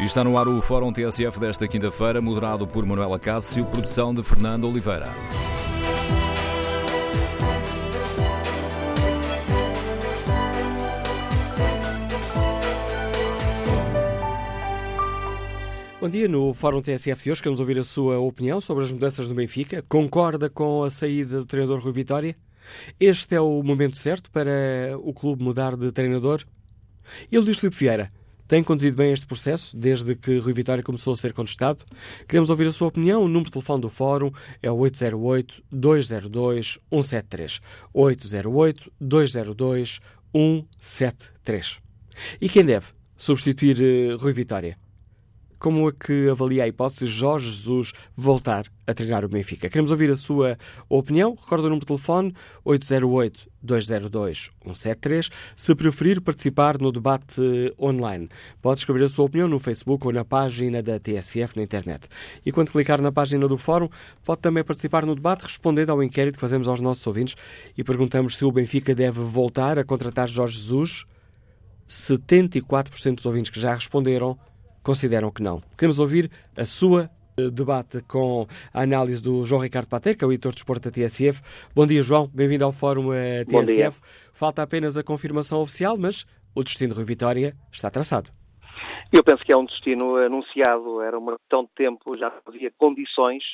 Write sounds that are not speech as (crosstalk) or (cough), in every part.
Está no ar o Fórum TSF desta quinta-feira, moderado por Manuela Cássio, produção de Fernando Oliveira. Bom dia, no Fórum TSF de hoje queremos ouvir a sua opinião sobre as mudanças no Benfica. Concorda com a saída do treinador Rui Vitória? Este é o momento certo para o clube mudar de treinador? E o Luís Filipe Vieira tem conduzido bem este processo desde que Rui Vitória começou a ser contestado? Queremos ouvir a sua opinião. O número de telefone do Fórum é o 808-202-173. 808-202-173. E quem deve substituir uh, Rui Vitória? Como é que avalia a hipótese de Jorge Jesus voltar a treinar o Benfica? Queremos ouvir a sua opinião. Recorda o número de telefone 808-202-173. Se preferir participar no debate online, pode escrever a sua opinião no Facebook ou na página da TSF na internet. E quando clicar na página do Fórum, pode também participar no debate respondendo ao inquérito que fazemos aos nossos ouvintes e perguntamos se o Benfica deve voltar a contratar Jorge Jesus. 74% dos ouvintes que já responderam consideram que não. Queremos ouvir a sua eh, debate com a análise do João Ricardo Pater, que é o editor de esporte da TSF. Bom dia, João. Bem-vindo ao Fórum uh, TSF. Falta apenas a confirmação oficial, mas o destino de Rui Vitória está traçado. Eu penso que é um destino anunciado, era uma questão de tempo, já havia condições.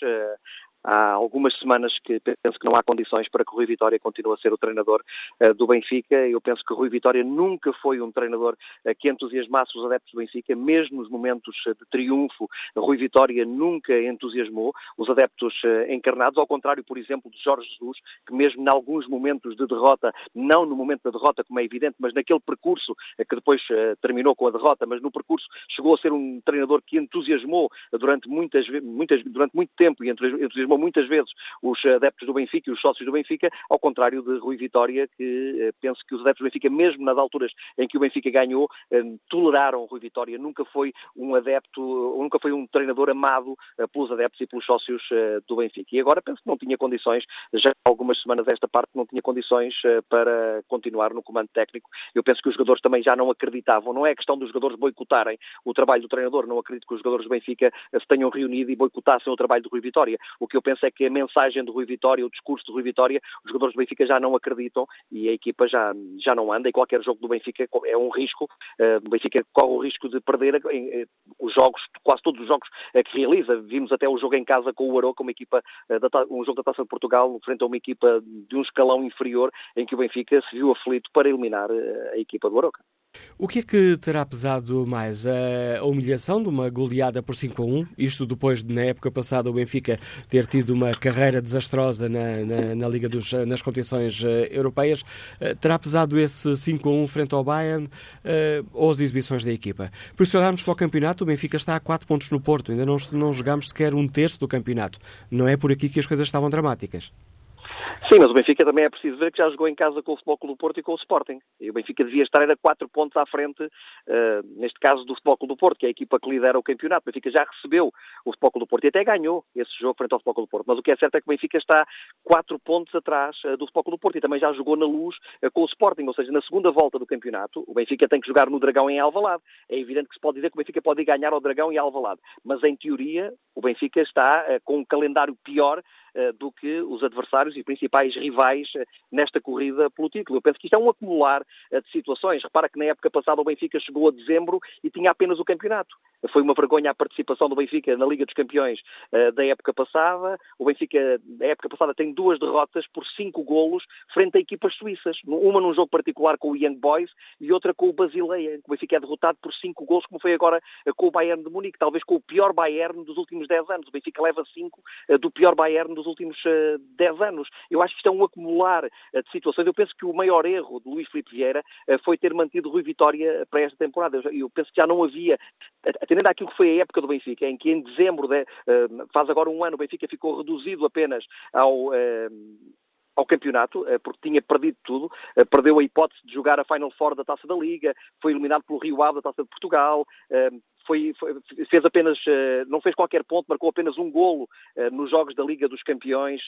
Há algumas semanas que penso que não há condições para que Rui Vitória continue a ser o treinador uh, do Benfica. Eu penso que Rui Vitória nunca foi um treinador uh, que entusiasmasse os adeptos do Benfica, mesmo nos momentos uh, de triunfo. Rui Vitória nunca entusiasmou os adeptos encarnados, ao contrário, por exemplo, de Jorge Jesus, que mesmo em alguns momentos de derrota, não no momento da derrota, como é evidente, mas naquele percurso que depois terminou com a derrota, mas no percurso chegou a ser um treinador que entusiasmou durante muitas, muitas, durante muito tempo e entusiasmou muitas vezes os adeptos do Benfica e os sócios do Benfica, ao contrário de Rui Vitória, que eh, penso que os adeptos do Benfica, mesmo nas alturas em que o Benfica ganhou, eh, toleraram Rui Vitória. Nunca foi um adepto, nunca foi um treinador amado eh, pelos adeptos e pelos sócios do Benfica. E agora penso que não tinha condições, já há algumas semanas esta parte, não tinha condições para continuar no comando técnico. Eu penso que os jogadores também já não acreditavam. Não é questão dos jogadores boicotarem o trabalho do treinador. Não acredito que os jogadores do Benfica se tenham reunido e boicotassem o trabalho do Rui Vitória. O que eu penso é que a mensagem do Rui Vitória, o discurso do Rui Vitória, os jogadores do Benfica já não acreditam e a equipa já, já não anda e qualquer jogo do Benfica é um risco. Uh, o Benfica corre o risco de perder uh, os jogos, quase todos os jogos uh, que realiza. Vimos até o jogo em casa com o Aroca, uma equipa, um jogo da Taça de Portugal, frente a uma equipa de um escalão inferior, em que o Benfica se viu aflito para eliminar a equipa do Aroca. O que é que terá pesado mais? A humilhação de uma goleada por 5 a 1, isto depois de, na época passada, o Benfica ter tido uma carreira desastrosa na, na, na Liga dos, nas competições uh, europeias. Uh, terá pesado esse 5 a 1 frente ao Bayern uh, ou as exibições da equipa? Por isso, olharmos para o campeonato, o Benfica está a 4 pontos no Porto, ainda não, não jogamos sequer um terço do campeonato. Não é por aqui que as coisas estavam dramáticas. Sim, mas o Benfica também é preciso ver que já jogou em casa com o Futebol Clube do Porto e com o Sporting. E o Benfica devia estar a quatro pontos à frente, uh, neste caso, do Futebol Clube do Porto, que é a equipa que lidera o campeonato. O Benfica já recebeu o Futebol Clube do Porto e até ganhou esse jogo frente ao Futebol Clube do Porto. Mas o que é certo é que o Benfica está quatro pontos atrás uh, do Futebol Clube do Porto e também já jogou na luz uh, com o Sporting. Ou seja, na segunda volta do campeonato, o Benfica tem que jogar no Dragão em Alvalade. É evidente que se pode dizer que o Benfica pode ganhar ao Dragão em Alvalade. Mas, em teoria, o Benfica está com um calendário pior do que os adversários e principais rivais nesta corrida pelo título. Eu penso que isto é um acumular eh, de situações. Repara que na época passada o Benfica chegou a dezembro e tinha apenas o campeonato. Foi uma vergonha a participação do Benfica na Liga dos Campeões uh, da época passada. O Benfica, na época passada, tem duas derrotas por cinco golos frente a equipas suíças. Uma num jogo particular com o Young Boys e outra com o Basileia. O Benfica é derrotado por cinco golos, como foi agora uh, com o Bayern de Munique, talvez com o pior Bayern dos últimos dez anos. O Benfica leva cinco uh, do pior Bayern dos últimos dez anos. Eu acho que isto é um acumular de situações. Eu penso que o maior erro de Luís Filipe Vieira foi ter mantido Rui Vitória para esta temporada. Eu penso que já não havia, atendendo àquilo que foi a época do Benfica, em que em dezembro, de, faz agora um ano, o Benfica ficou reduzido apenas ao ao campeonato, eh, porque tinha perdido tudo, eh, perdeu a hipótese de jogar a Final Four da Taça da Liga, foi eliminado pelo Rio Ave da Taça de Portugal, eh, foi, foi, fez apenas, não fez qualquer ponto, marcou apenas um golo nos jogos da Liga dos Campeões,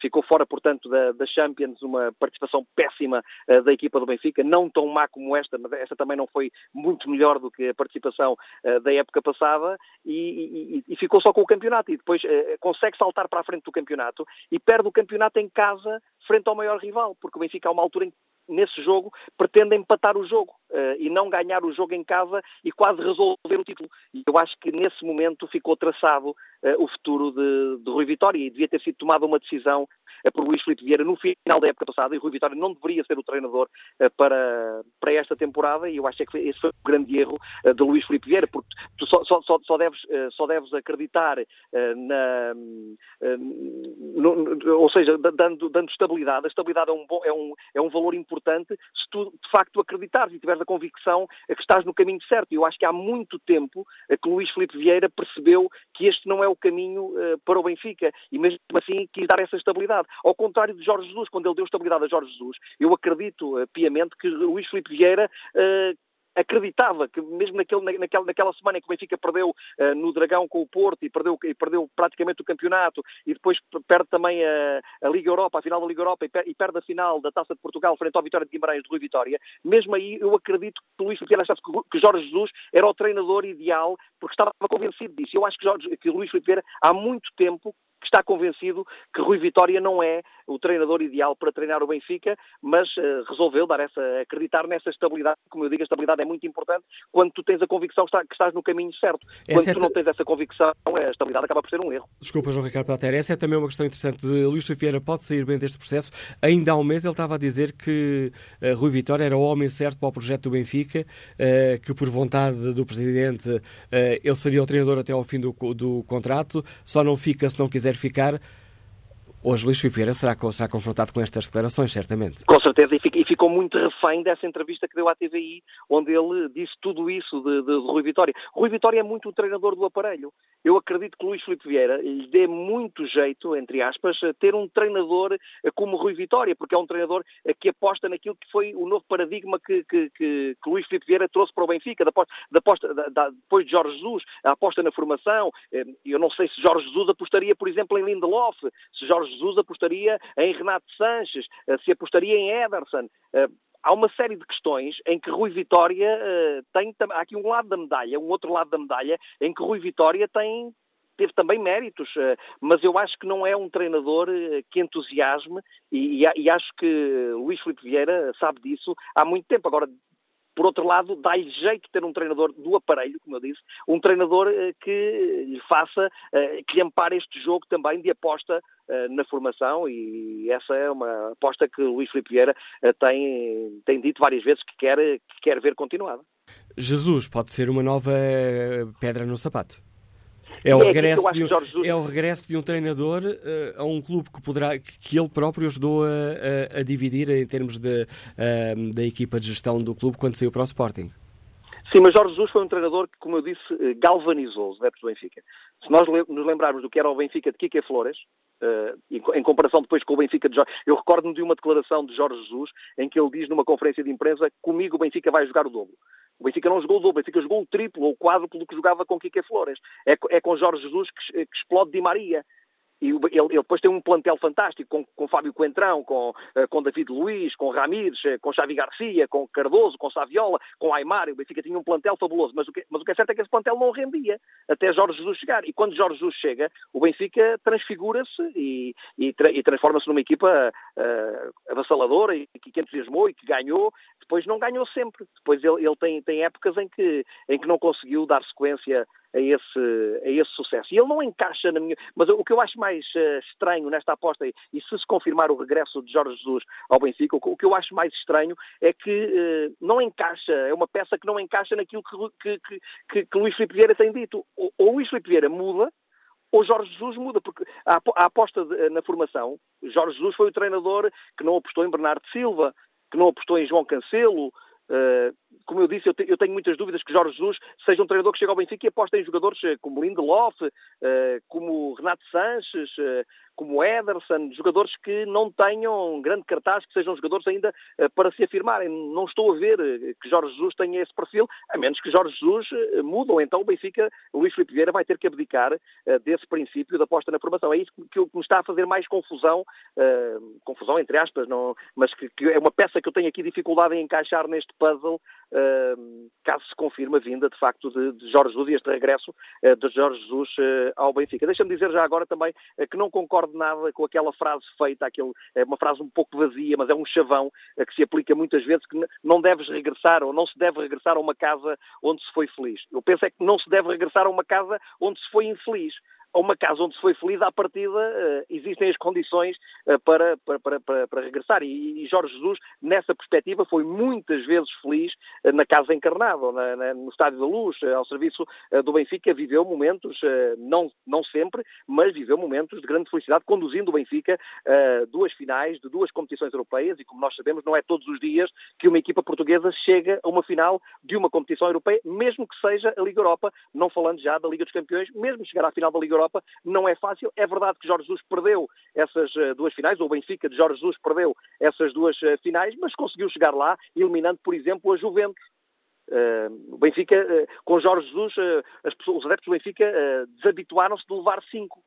ficou fora, portanto, da, da Champions, uma participação péssima da equipa do Benfica, não tão má como esta, mas esta também não foi muito melhor do que a participação da época passada, e, e, e, ficou só com o campeonato, e depois consegue saltar para a frente do campeonato e perde o campeonato em casa frente ao maior rival, porque o Benfica há uma altura em nesse jogo, pretende empatar o jogo uh, e não ganhar o jogo em casa e quase resolver o título. E eu acho que nesse momento ficou traçado uh, o futuro de, de Rui Vitória e devia ter sido tomada uma decisão por Luís Filipe Vieira no final da época passada e Rui Vitória não deveria ser o treinador para, para esta temporada e eu acho que esse foi o grande erro de Luís Filipe Vieira, porque tu só, só, só, deves, só deves acreditar na... No, ou seja, dando, dando estabilidade. A estabilidade é um, bom, é um, é um valor importante se tu de facto acreditares e tiveres a convicção que estás no caminho certo. E eu acho que há muito tempo que Luís Filipe Vieira percebeu que este não é o caminho para o Benfica e mesmo assim quis dar essa estabilidade. Ao contrário de Jorge Jesus, quando ele deu estabilidade a Jorge Jesus, eu acredito uh, piamente que Luís Filipe Vieira uh, acreditava que mesmo naquele, naquela, naquela semana em que o Benfica perdeu uh, no Dragão com o Porto e perdeu, e perdeu praticamente o campeonato e depois perde também a, a Liga Europa, a final da Liga Europa e, per, e, perde a final da Taça de Portugal frente ao Vitória de Guimarães de Rui Vitória, mesmo aí eu acredito que Luís Filipe achasse que, Jorge Jesus era o treinador ideal porque estava convencido disso. Eu acho que, Jorge, que Luís Filipe há muito tempo que está convencido que Rui Vitória não é o treinador ideal para treinar o Benfica, mas uh, resolveu dar essa, acreditar nessa estabilidade. Como eu digo, a estabilidade é muito importante quando tu tens a convicção que, está, que estás no caminho certo. Quando essa tu é... não tens essa convicção, a estabilidade acaba por ser um erro. Desculpa, João Ricardo Pelter, essa é também uma questão interessante. De Luís Vieira pode sair bem deste processo. Ainda há um mês ele estava a dizer que uh, Rui Vitória era o homem certo para o projeto do Benfica, uh, que por vontade do presidente ele seria o treinador até ao fim do, do contrato, só não fica se não quiser ficar. Hoje Luís Figueira será, será confrontado com estas declarações, certamente. Com certeza, e ficou muito refém dessa entrevista que deu à TVI, onde ele disse tudo isso de, de, Rui Vitória. Rui Vitória é muito o treinador do aparelho. Eu acredito que Luís Filipe Vieira lhe dê muito jeito, entre aspas, ter um treinador como Rui Vitória, porque é um treinador que aposta naquilo que foi o novo paradigma que, que, que, que Luís Filipe Vieira trouxe para o Benfica, da aposta, da aposta, da, depois de Jorge Jesus, a aposta na formação. Eh, eu não sei se Jorge Jesus apostaria, por exemplo, em Lindelof, se Jorge Jesus apostaria em Renato Sanches, eh, se apostaria em Ederson. Eh, há uma série de questões em que Rui Vitória uh, tem. Há aqui um lado da medalha, um outro lado da medalha, em que Rui Vitória tem. Teve também méritos, mas eu acho que não é um treinador que entusiasme e, e, e, acho que Luís Filipe Vieira sabe disso há muito tempo. Agora, por outro lado, dá-lhe jeito ter um treinador do aparelho, como eu disse, um treinador eh, que lhe faça, eh, que lhe ampare este jogo também de aposta eh, na formação e essa é uma aposta que o Luís Filipe Vieira tem, tem dito várias vezes que quer, que quer ver continuada. Jesus pode ser uma nova pedra no sapato. É o, é regresso de um, é o regresso de um treinador uh, a um clube que, poderá, que, ele próprio ajudou a, a, a, dividir em termos de, uh, da equipa de gestão do clube quando saiu para o Sporting. Sim, mas Jorge Jesus foi um treinador que, como eu disse, eh, galvanizou os adeptos do Benfica. Se nós nos lembrarmos do que era o Benfica de Kike Flores, uh, em comparação depois com o Benfica de Jorge, eu recordo-me de uma declaração de Jorge Jesus em que ele diz numa conferência de imprensa comigo o Benfica vai jogar o dobro. O Benfica não jogou o dobro, o Benfica jogou o triplo ou o quádruplo do que jogava com Kike Flores. É, é com Jorge Jesus que, que explode Di Maria. E ele, ele, depois tem um plantel fantástico com, com Fábio Coentrão, com, uh, com David Luiz, com Ramires, uh, com Xavi Garcia, com Cardoso, com Saviola, com Aymar. O Benfica tinha um plantel fabuloso, mas o, que, mas o que é certo é que esse plantel não rendia até Jorge Jesus chegar. E quando Jorge Jesus chega, o Benfica transfigura-se e, e, tra e transforma-se numa equipa uh, avassaladora e que, que entusiasmou e que ganhou. Depois não ganhou sempre. Depois ele, ele tem, tem épocas em que, em que não conseguiu dar sequência a esse, a esse sucesso. E ele não encaixa na minha. Mas o que eu acho mais uh, estranho nesta aposta, e, se se confirmar o regresso de Jorge Jesus ao Benfica, o, que eu acho mais estranho é que uh, não encaixa, é uma peça que não encaixa naquilo que, que, que, que Luís Filipe Vieira tem dito. Ou, ou Luís Filipe Vieira muda, ou Jorge Jesus muda, porque a, a aposta de, na formação, Jorge Jesus foi o treinador que não apostou em Bernardo Silva, que não apostou em João Cancelo, uh, como eu disse, eu, te, eu, tenho muitas dúvidas que Jorge Jesus seja um treinador que chega ao Benfica e aposta em jogadores eh, como Lindelof, uh, como Renato Sanches, uh, como Ederson, jogadores que não tenham grande cartaz, que sejam jogadores ainda para se afirmarem. Não estou a ver que Jorge Jesus tenha esse perfil, a menos que Jorge Jesus mude, ou então o Benfica, o Luís Filipe Vieira vai ter que abdicar desse princípio da aposta na formação. É isso que, me está a fazer mais confusão, confusão entre aspas, não, mas que, é uma peça que eu tenho aqui dificuldade em encaixar neste puzzle caso se confirme a vinda, de facto, de, de Jorge Jesus e este regresso uh, de Jorge Jesus uh, ao Benfica. Deixa-me dizer já agora também uh, que não concordo nada com aquela frase feita, aquele, uma frase um pouco vazia, mas é um chavão que se aplica muitas vezes, que não deves regressar ou não se deve regressar a uma casa onde se foi feliz. Eu penso é que não se deve regressar a uma casa onde se foi infeliz a uma casa onde se foi feliz, à partida uh, existem as condições uh, para, para, para, para, regressar. E, Jorge Jesus, nessa perspectiva, foi muitas vezes feliz uh, na casa encarnada, na, na, no Estádio da Luz, ao serviço do Benfica, viveu momentos, não, não sempre, mas viveu momentos de grande felicidade, conduzindo o Benfica a duas finais de duas competições europeias, e como nós sabemos, não é todos os dias que uma equipa portuguesa chega a uma final de uma competição europeia, mesmo que seja a Liga Europa, não falando já da Liga dos Campeões, mesmo chegar à final da Liga Europa, não é fácil. É verdade que Jorge Jesus perdeu essas uh, duas finais, ou o Benfica de Jorge Jesus perdeu essas duas uh, finais, mas conseguiu chegar lá, eliminando, por exemplo, a Juventus. Uh, o Benfica, com Jorge Jesus, as pessoas, os adeptos do Benfica desabituaram-se de levar cinco.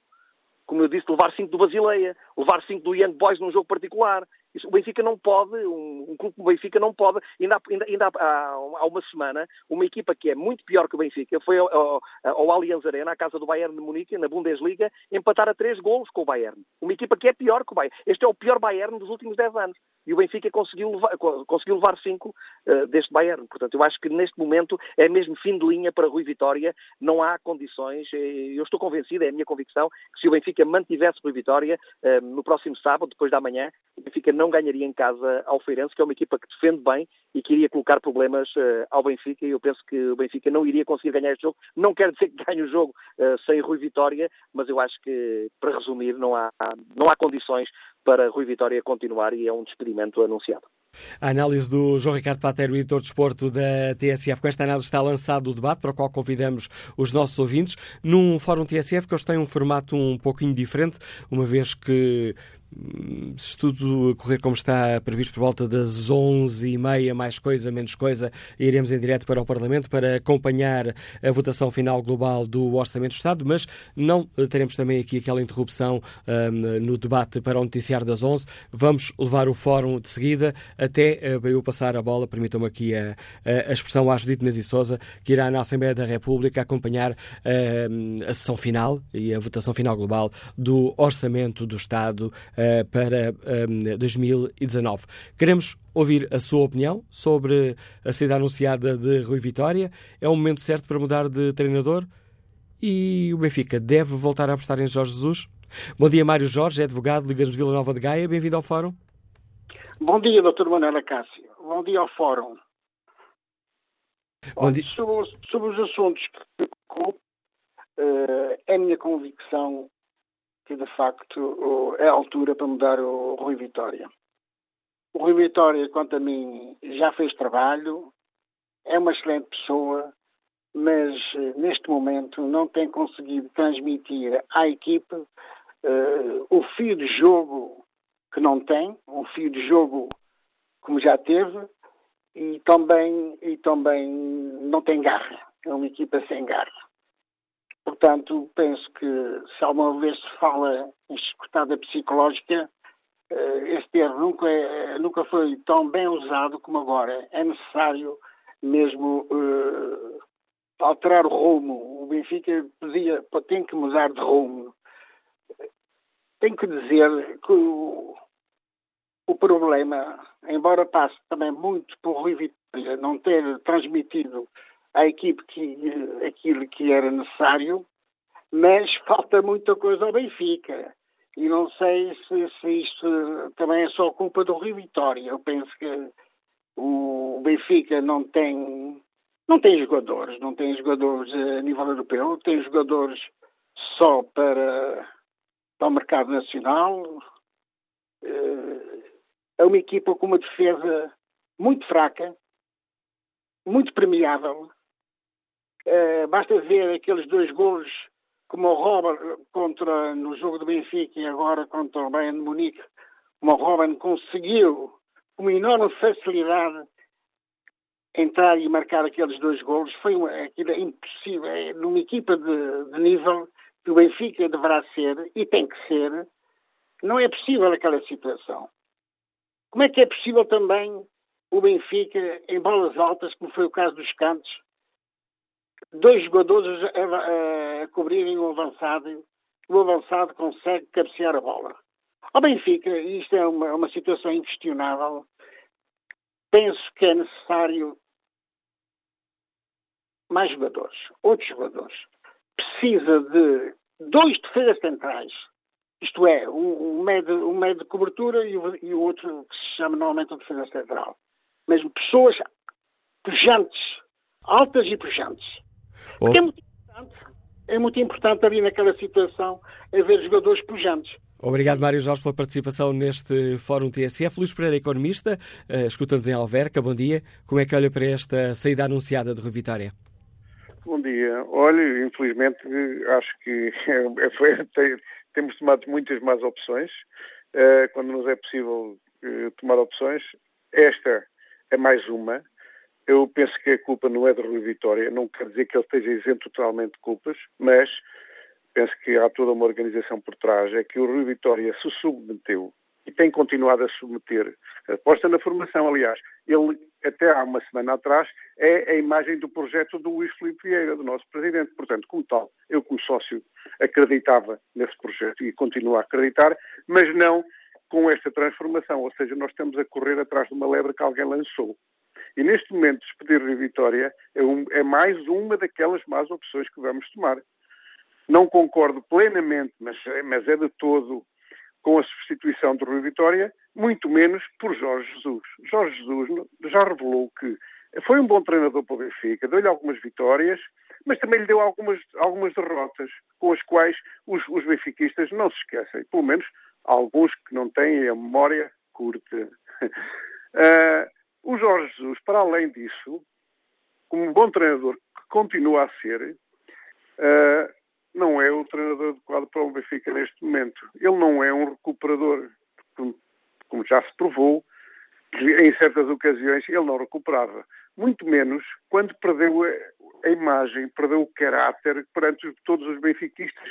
Como eu disse, levar cinco do Basileia, levar cinco do Young Boys num jogo particular. Isso, o Benfica não pode, um, um clube como o Benfica não pode, ainda, ainda, ainda há, há, uma semana, uma equipa que é muito pior que o Benfica foi ao, ao, ao Allianz Arena, à casa do Bayern de Munique, na Bundesliga, empatar a três golos com o Bayern. Uma equipa que é pior que o Bayern. Este é o pior Bayern dos últimos dez anos. E o Benfica conseguiu levar, conseguiu levar cinco uh, deste Bayern. Portanto, eu acho que neste momento é mesmo fim de linha para Rui Vitória. Não há condições, eu estou convencido, é a minha convicção, que se o Benfica mantivesse Rui Vitória uh, no próximo sábado, depois da manhã, o Benfica não ganharia em casa ao Feirense, que é uma equipa que defende bem e que iria colocar problemas uh, ao Benfica, e eu penso que o Benfica não iria conseguir ganhar este jogo. Não quero dizer que (laughs) ganhe o jogo uh, sem Rui Vitória, mas eu acho que, para resumir, não há, não há condições para Rui Vitória continuar e é um despedimento anunciado. A análise do João Ricardo Patero, editor de esporto da TSF. Com esta análise está lançado o debate para o qual convidamos os nossos ouvintes num fórum TSF que hoje tem um formato um pouquinho diferente, uma vez que se tudo correr como está previsto por volta das 11h30, mais coisa, menos coisa, iremos em direto para o Parlamento para acompanhar a votação final global do Orçamento do Estado, mas não teremos também aqui aquela interrupção um, no debate para o noticiário das 11 Vamos levar o fórum de seguida até uh, eu passar a bola, permitam-me aqui a, a, expressão à Judite Menezes Souza, que irá na Assembleia da República acompanhar uh, a sessão final e a votação final global do Orçamento do Estado uh, para um, 2019. Queremos ouvir a sua opinião sobre a saída anunciada de Rui Vitória. É o momento certo para mudar de treinador? E o Benfica deve voltar a apostar em Jorge Jesus? Bom dia, Mário Jorge, é advogado, Liga de Vila Nova de Gaia. Bem-vindo ao Fórum. Bom dia, Dr. Manuela Cássio. Bom dia ao Fórum. Bom dia. Sobre, sobre, os assuntos que tocou, uh, é minha convicção que de facto é a altura para mudar o Rui Vitória. O Rui Vitória, quanto a mim, já fez trabalho, é uma excelente pessoa, mas eh, neste momento não tem conseguido transmitir à equipe uh, o fio de jogo que não tem, um fio de jogo como já teve, e também, e também não tem garra. É uma equipa sem garra. Portanto, penso que se alguma vez se fala em escutada psicológica, eh, este termo nunca, é, nunca foi tão bem usado como agora. É necessário mesmo uh, alterar o rumo. O Benfica podia, tem que mudar de rumo. Tenho que dizer que o, o problema, embora passe também muito por Rui Vitória não ter transmitido à equipe que, aquilo que era necessário, mas falta muita coisa ao Benfica. E não sei se, se isto também é só culpa do Rio Vitória. Eu penso que o Benfica não tem não tem jogadores, não tem jogadores a nível europeu, tem jogadores só para, para o mercado nacional. Eh, é uma equipa com uma defesa muito fraca, muito premiável. Uh, basta ver aqueles dois golos como o Robert contra, no jogo do Benfica e agora contra o Bayern de Munique, como o Robin conseguiu com enorme facilidade entrar e marcar aqueles dois golos. Foi uma, aquilo é impossível. É, numa equipa de, de nível que o Benfica deverá ser e tem que ser, não é possível aquela situação. Como é que é possível também o Benfica, em bolas altas, como foi o caso dos Cantos, dois jogadores a, a, cobrirem o avançado, o avançado consegue cabecear a bola. Ao Benfica, isto é uma, uma situação inquestionável, penso que é necessário mais jogadores, outros jogadores. Precisa de dois defesas centrais, isto é, um, um, médio, um médio de cobertura e o, e o outro que se chama normalmente o defesa central. Mesmo pessoas pujantes, altas e pujantes. Oh. É muito importante, é muito importante ali naquela situação haver jogadores pujantes. Obrigado, Mário Jorge, pela participação neste Fórum TSF. Luís Pereira, economista, uh, escuta-nos em Alverca. Bom dia. Como é que olha para esta saída anunciada de Rui Vitória? Bom dia. Olha, infelizmente, acho que (laughs) é, foi, tem, temos tomado muitas más opções. Uh, quando nos é possível uh, tomar opções, esta é mais uma. Eu penso que a culpa não é de Rui Vitória, não quer dizer que ele esteja isento totalmente de culpas, mas penso que há toda uma organização por trás. É que o Rui Vitória se submeteu e tem continuado a submeter. Aposta na formação, aliás. Ele, até há uma semana atrás, é a imagem do projeto do Luís Filipe Vieira, do nosso presidente. Portanto, como tal, eu como sócio acreditava nesse projeto e continuo a acreditar, mas não com esta transformação. Ou seja, nós estamos a correr atrás de uma lebre que alguém lançou. E neste momento, despedir de Vitória é, um, é mais uma daquelas más opções que vamos tomar. Não concordo plenamente, mas, mas é de todo com a substituição de Rui Vitória, muito menos por Jorge Jesus. Jorge Jesus já revelou que foi um bom treinador para o Benfica, deu-lhe algumas vitórias, mas também lhe deu algumas, algumas derrotas, com as quais os, os benfiquistas não se esquecem. Pelo menos alguns que não têm a memória curta. Uh, (laughs) o Jorge Jesus, para além disso, como um bom treinador que continua a ser, uh, não é o treinador adequado para o Benfica neste momento. Ele não é um recuperador, como já se provou, que em certas ocasiões ele não recuperava. Muito menos quando perdeu a, imagem, perdeu o caráter perante todos os benfiquistas,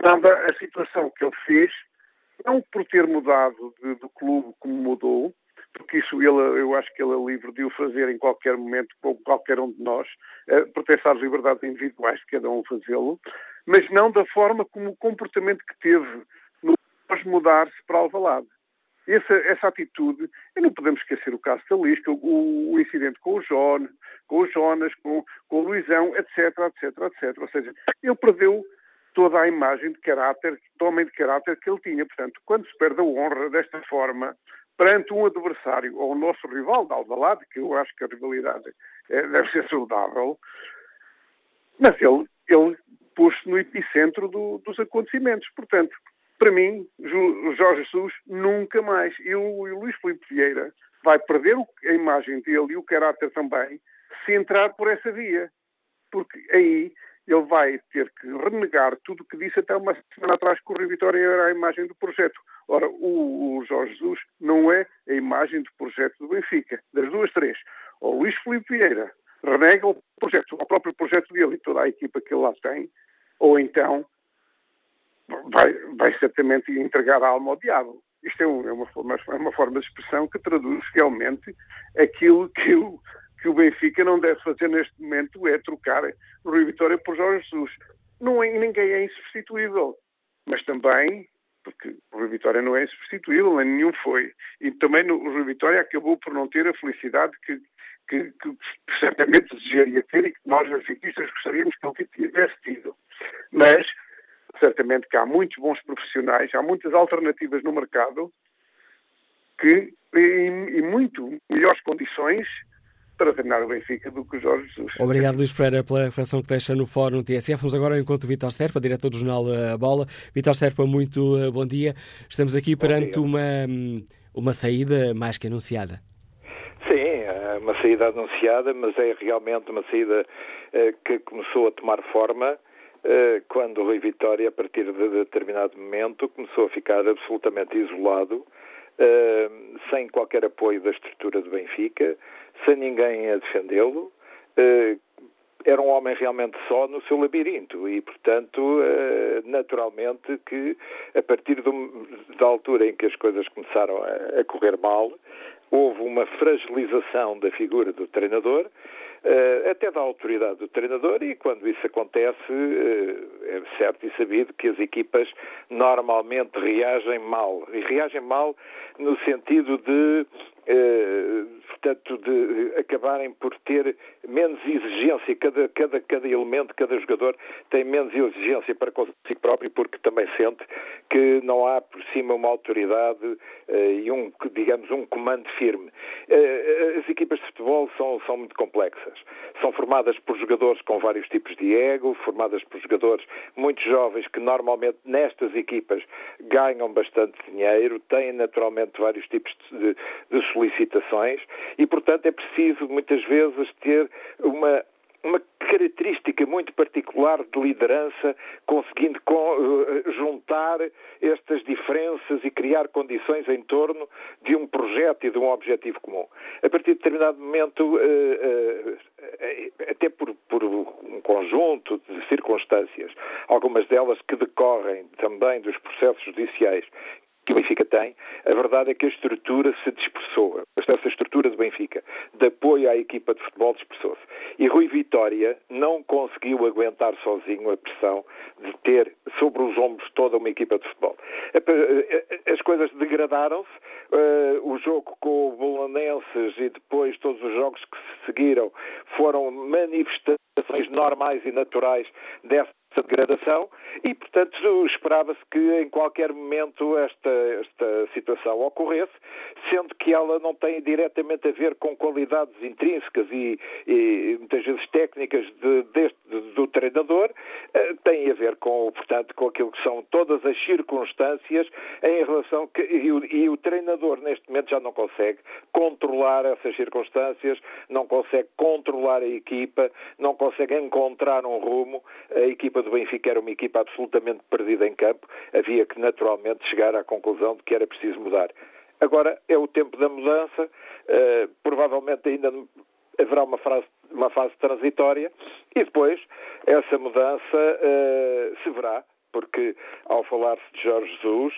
dada a situação que ele fez, não por ter mudado de, do clube como mudou, porque isso ele, eu acho que ele é livre de o fazer em qualquer momento, com qualquer um de nós, eh, pertence às liberdades individuais de cada um fazê-lo, mas não da forma como o comportamento que teve no mudar-se para Alvalade. Essa, essa atitude, e não podemos esquecer o caso da Lisca, o, o incidente com o, John, com o Jonas, com, com o Luizão, etc, etc, etc. Ou seja, ele perdeu toda a imagem de caráter, de homem de caráter que ele tinha. Portanto, quando se perde a honra desta forma, perante um adversário ou o nosso rival de Alvalade, que eu acho que a rivalidade é, deve ser saudável, mas ele, ele pôs-se no epicentro do, dos acontecimentos. Portanto, para mim, Jorge Jesus nunca mais, e o, Luís Filipe Vieira vai perder a imagem dele e o caráter também se entrar por essa via. Porque aí ele vai ter que renegar tudo o que disse até uma semana atrás que o Rio Vitória era a imagem do projeto. Ora, o, o, Jorge Jesus não é a imagem do projeto do Benfica. Das duas, três. Ou Luís Filipe Vieira renega o projeto, o próprio projeto dele e toda a equipa que ele lá tem, ou então vai, vai certamente entregar a alma ao diabo. Isto é, é, uma, forma, é uma forma de expressão que traduz realmente aquilo que o, que o Benfica não deve fazer neste momento é trocar Rui Vitória por Jorge Jesus. Não é, ninguém é insubstituível, mas também, porque o Rui Vitória não é insubstituível, nem nenhum foi. E também o Rui Vitória acabou por não ter a felicidade que, que, que certamente desejaria ter e que nós, benfiquistas, gostaríamos que ele tivesse tido. Mas, certamente que há muitos bons profissionais, há muitas alternativas no mercado que, em, em muito melhores condições, para treinar o Benfica do que o Jorge Jesus. Obrigado, Luís Pereira, pela reflexão que deixa no Fórum TSF. Vamos agora ao encontro Vitor Serpa, diretor do jornal A eh, Bola. Vitor Serpa, muito eh, bom dia. Estamos aqui perante uma, hum, uma saída mais que anunciada. Sim, uma, uma saída anunciada, mas é realmente uma saída uh, que começou a tomar forma quando o Rui Vitória, a partir de determinado momento, começou a ficar absolutamente isolado, sem qualquer apoio da estrutura do Benfica, sem ninguém a defendê-lo. era um homem realmente só no seu labirinto e, portanto, naturalmente que a partir do, da altura em que as coisas começaram a, a correr mal, houve uma fragilização da figura do treinador, até da autoridade do treinador, e quando isso acontece, eh, é certo e sabido que as equipas normalmente reagem mal. E reagem mal no sentido de eh, portanto, de acabarem por ter menos exigência, cada, cada, cada elemento, cada jogador tem menos exigência para consigo próprio, porque também sente que não há por cima uma autoridade uh, e um, digamos, um comando firme. Uh, as equipas de futebol são, são muito complexas. São formadas por jogadores com vários tipos de ego, formadas por jogadores muito jovens que normalmente nestas equipas ganham bastante dinheiro, têm naturalmente vários tipos de, de solicitações e, portanto, é preciso muitas vezes ter uma uma característica muito particular de liderança, conseguindo eh, juntar estas diferenças e criar condições em torno de um projeto e de um objetivo comum. A partir de determinado momento, eh, eh, até por, por um conjunto de circunstâncias, algumas delas que decorrem também dos processos judiciais que o Benfica tem, a verdade é que a estrutura se dispersou. Essa estrutura do Benfica, de apoio à equipa de futebol, dispersou-se. E Rui Vitória não conseguiu aguentar sozinho a pressão de ter sobre os ombros toda uma equipa de futebol. As coisas degradaram-se. Uh, o jogo com o Bolonenses e depois todos os jogos que se seguiram foram manifestações normais e naturais dessa degradação e, portanto, esperava-se que em qualquer momento esta, esta situação ocorresse, sendo que ela não tem diretamente a ver com qualidades intrínsecas e, e muitas vezes técnicas de, deste, do treinador, eh, tem a ver com, portanto, com aquilo que são todas as circunstâncias em relação que, e o, e o treinador neste momento já não consegue controlar essas circunstâncias, não consegue controlar a equipa, não consegue encontrar um rumo, a equipa do Benfica era uma equipa absolutamente perdida em campo, havia que naturalmente chegar à conclusão de que era preciso mudar. Agora é o tempo da mudança, uh, provavelmente ainda haverá uma, frase, uma, fase transitória. E depois essa mudança uh, se verá, porque ao falar-se de Jorge Jesus,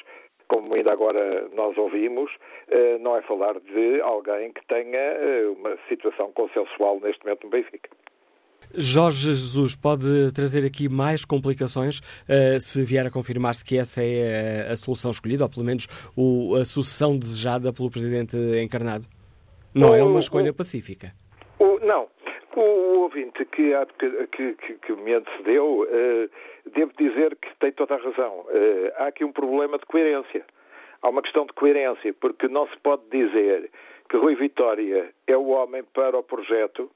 como ainda agora nós ouvimos, uh, não é falar de alguém que tenha uma situação consensual neste momento no Benfica. Jorge Jesus pode trazer aqui mais complicações uh, se vier a confirmar-se que essa é a, a, solução escolhida, ou pelo menos o, a sucessão desejada pelo presidente encarnado? Não o, é uma escolha o, pacífica. não. O ouvinte que, que, que, que me antecedeu, uh, devo dizer que tem toda a razão. Uh, há aqui um problema de coerência. Há uma questão de coerência, porque não se pode dizer que Rui Vitória é o homem para o projeto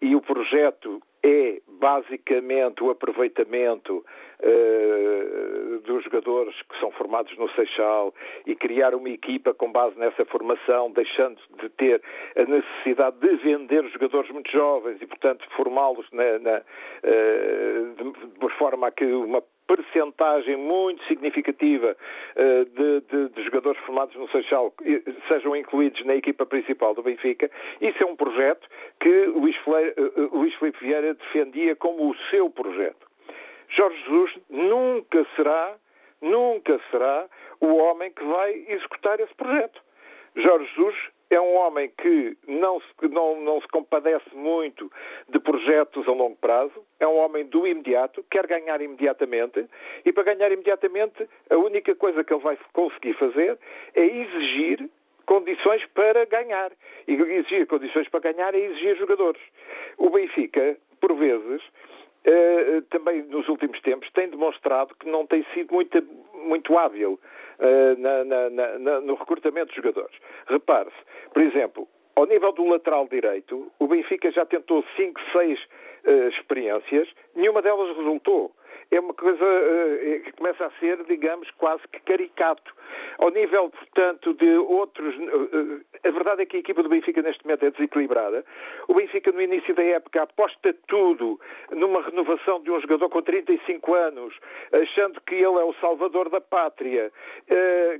e o projeto é basicamente o aproveitamento uh, dos jogadores que são formados no Seixal e criar uma equipa com base nessa formação, deixando de ter a necessidade de vender jogadores muito jovens e, portanto, formá-los uh, de, de forma a que uma percentagem muito significativa uh, de, de, de, jogadores formados no Seixal sejam incluídos na equipa principal do Benfica. Isso é um projeto que Luís, uh, Luís Filipe Vieira defendia como o seu projeto. Jorge Jesus nunca será, nunca será o homem que vai executar esse projeto. Jorge Jesus é um homem que não se, não, não se compadece muito de projetos a longo prazo, é um homem do imediato, quer ganhar imediatamente, e para ganhar imediatamente, a única coisa que ele vai conseguir fazer é exigir condições para ganhar. E exigir condições para ganhar é exigir jogadores. O Benfica, por vezes, Uh, também nos últimos tempos tem demonstrado que não tem sido muito, muito hábil na, na, na, no recrutamento de jogadores. Repare-se, por exemplo, ao nível do lateral direito, o Benfica já tentou 5, 6 uh, experiências, nenhuma delas resultou. É uma coisa uh, que começa a ser, digamos, quase que caricato. Ao nível, portanto, de outros. Uh, a verdade é que a equipa do Benfica neste momento é desequilibrada. O Benfica, no início da época, aposta tudo numa renovação de um jogador com 35 anos, achando que ele é o salvador da pátria,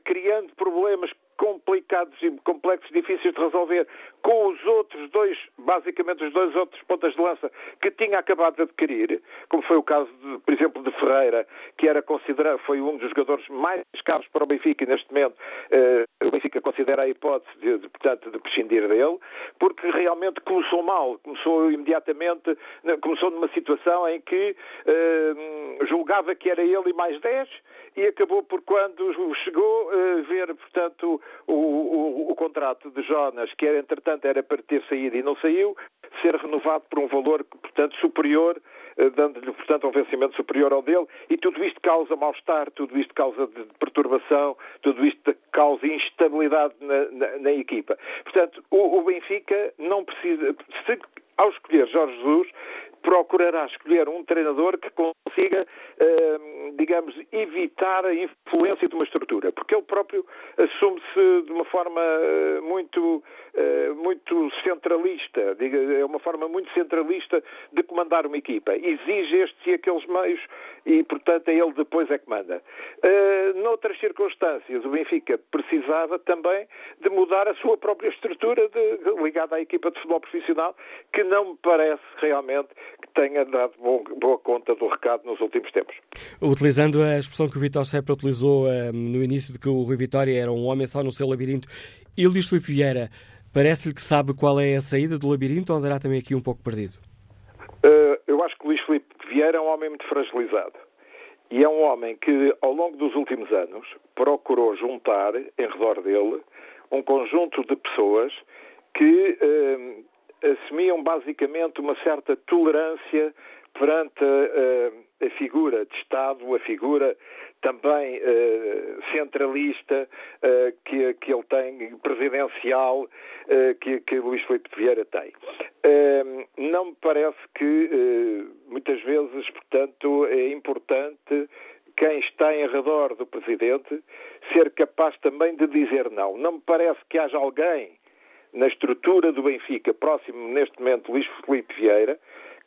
criando problemas complicados e complexos, difíceis de resolver, com os outros dois, basicamente os dois outros pontas de lança que tinha acabado de adquirir, como foi o caso, de, por exemplo, de Ferreira, que era considerado, foi um dos jogadores mais caros para o Benfica e neste momento uh, o Benfica considera a hipótese, de, de, portanto, de prescindir dele, porque realmente começou mal, começou imediatamente, começou numa situação em que uh, julgava que era ele e mais 10 e acabou por quando chegou a uh, ver, portanto, o, o, o, contrato de Jonas, que era, entretanto era para ter saído e não saiu, ser renovado por um valor, portanto, superior, uh, dando-lhe, portanto, um vencimento superior ao dele, e tudo isto causa mal-estar, tudo isto causa perturbação, tudo isto causa instabilidade na, na, na equipa. Portanto, o, o Benfica não precisa, se, ao escolher Jorge Jesus, procurará escolher um treinador que consiga, ehm, digamos, evitar a influência de uma estrutura, porque ele próprio assume-se de uma forma eh, muito, eh, muito centralista, é uma forma muito centralista de comandar uma equipa. Exige estes e aqueles meios e, portanto, é ele depois é que manda. Eh, noutras circunstâncias, o Benfica precisava também de mudar a sua própria estrutura de, ligada à equipa de futebol profissional, que não me parece realmente que tenha dado bom, boa conta do recado nos últimos tempos. Utilizando a expressão que o Vitor Sepra utilizou um, eh, no início de que o Rui Vitória era um homem só no seu labirinto, e Luís Filipe Vieira, parece-lhe que sabe qual é a saída do labirinto ou andará também aqui um pouco perdido? Uh, eu acho que Luís Filipe Vieira é um homem muito fragilizado. E é um homem que, ao longo dos últimos anos, procurou juntar em redor dele um conjunto de pessoas que uh, assumiam basicamente uma certa tolerância perante a, a, figura de Estado, a figura também uh, centralista uh, que, que ele tem, presidencial, uh, que, que Luís Filipe Vieira tem. não me parece que, muitas vezes, portanto, é importante quem está em redor do Presidente ser capaz também de dizer não. Não me parece que haja alguém na estrutura do Benfica, próximo neste momento Luís Felipe Vieira,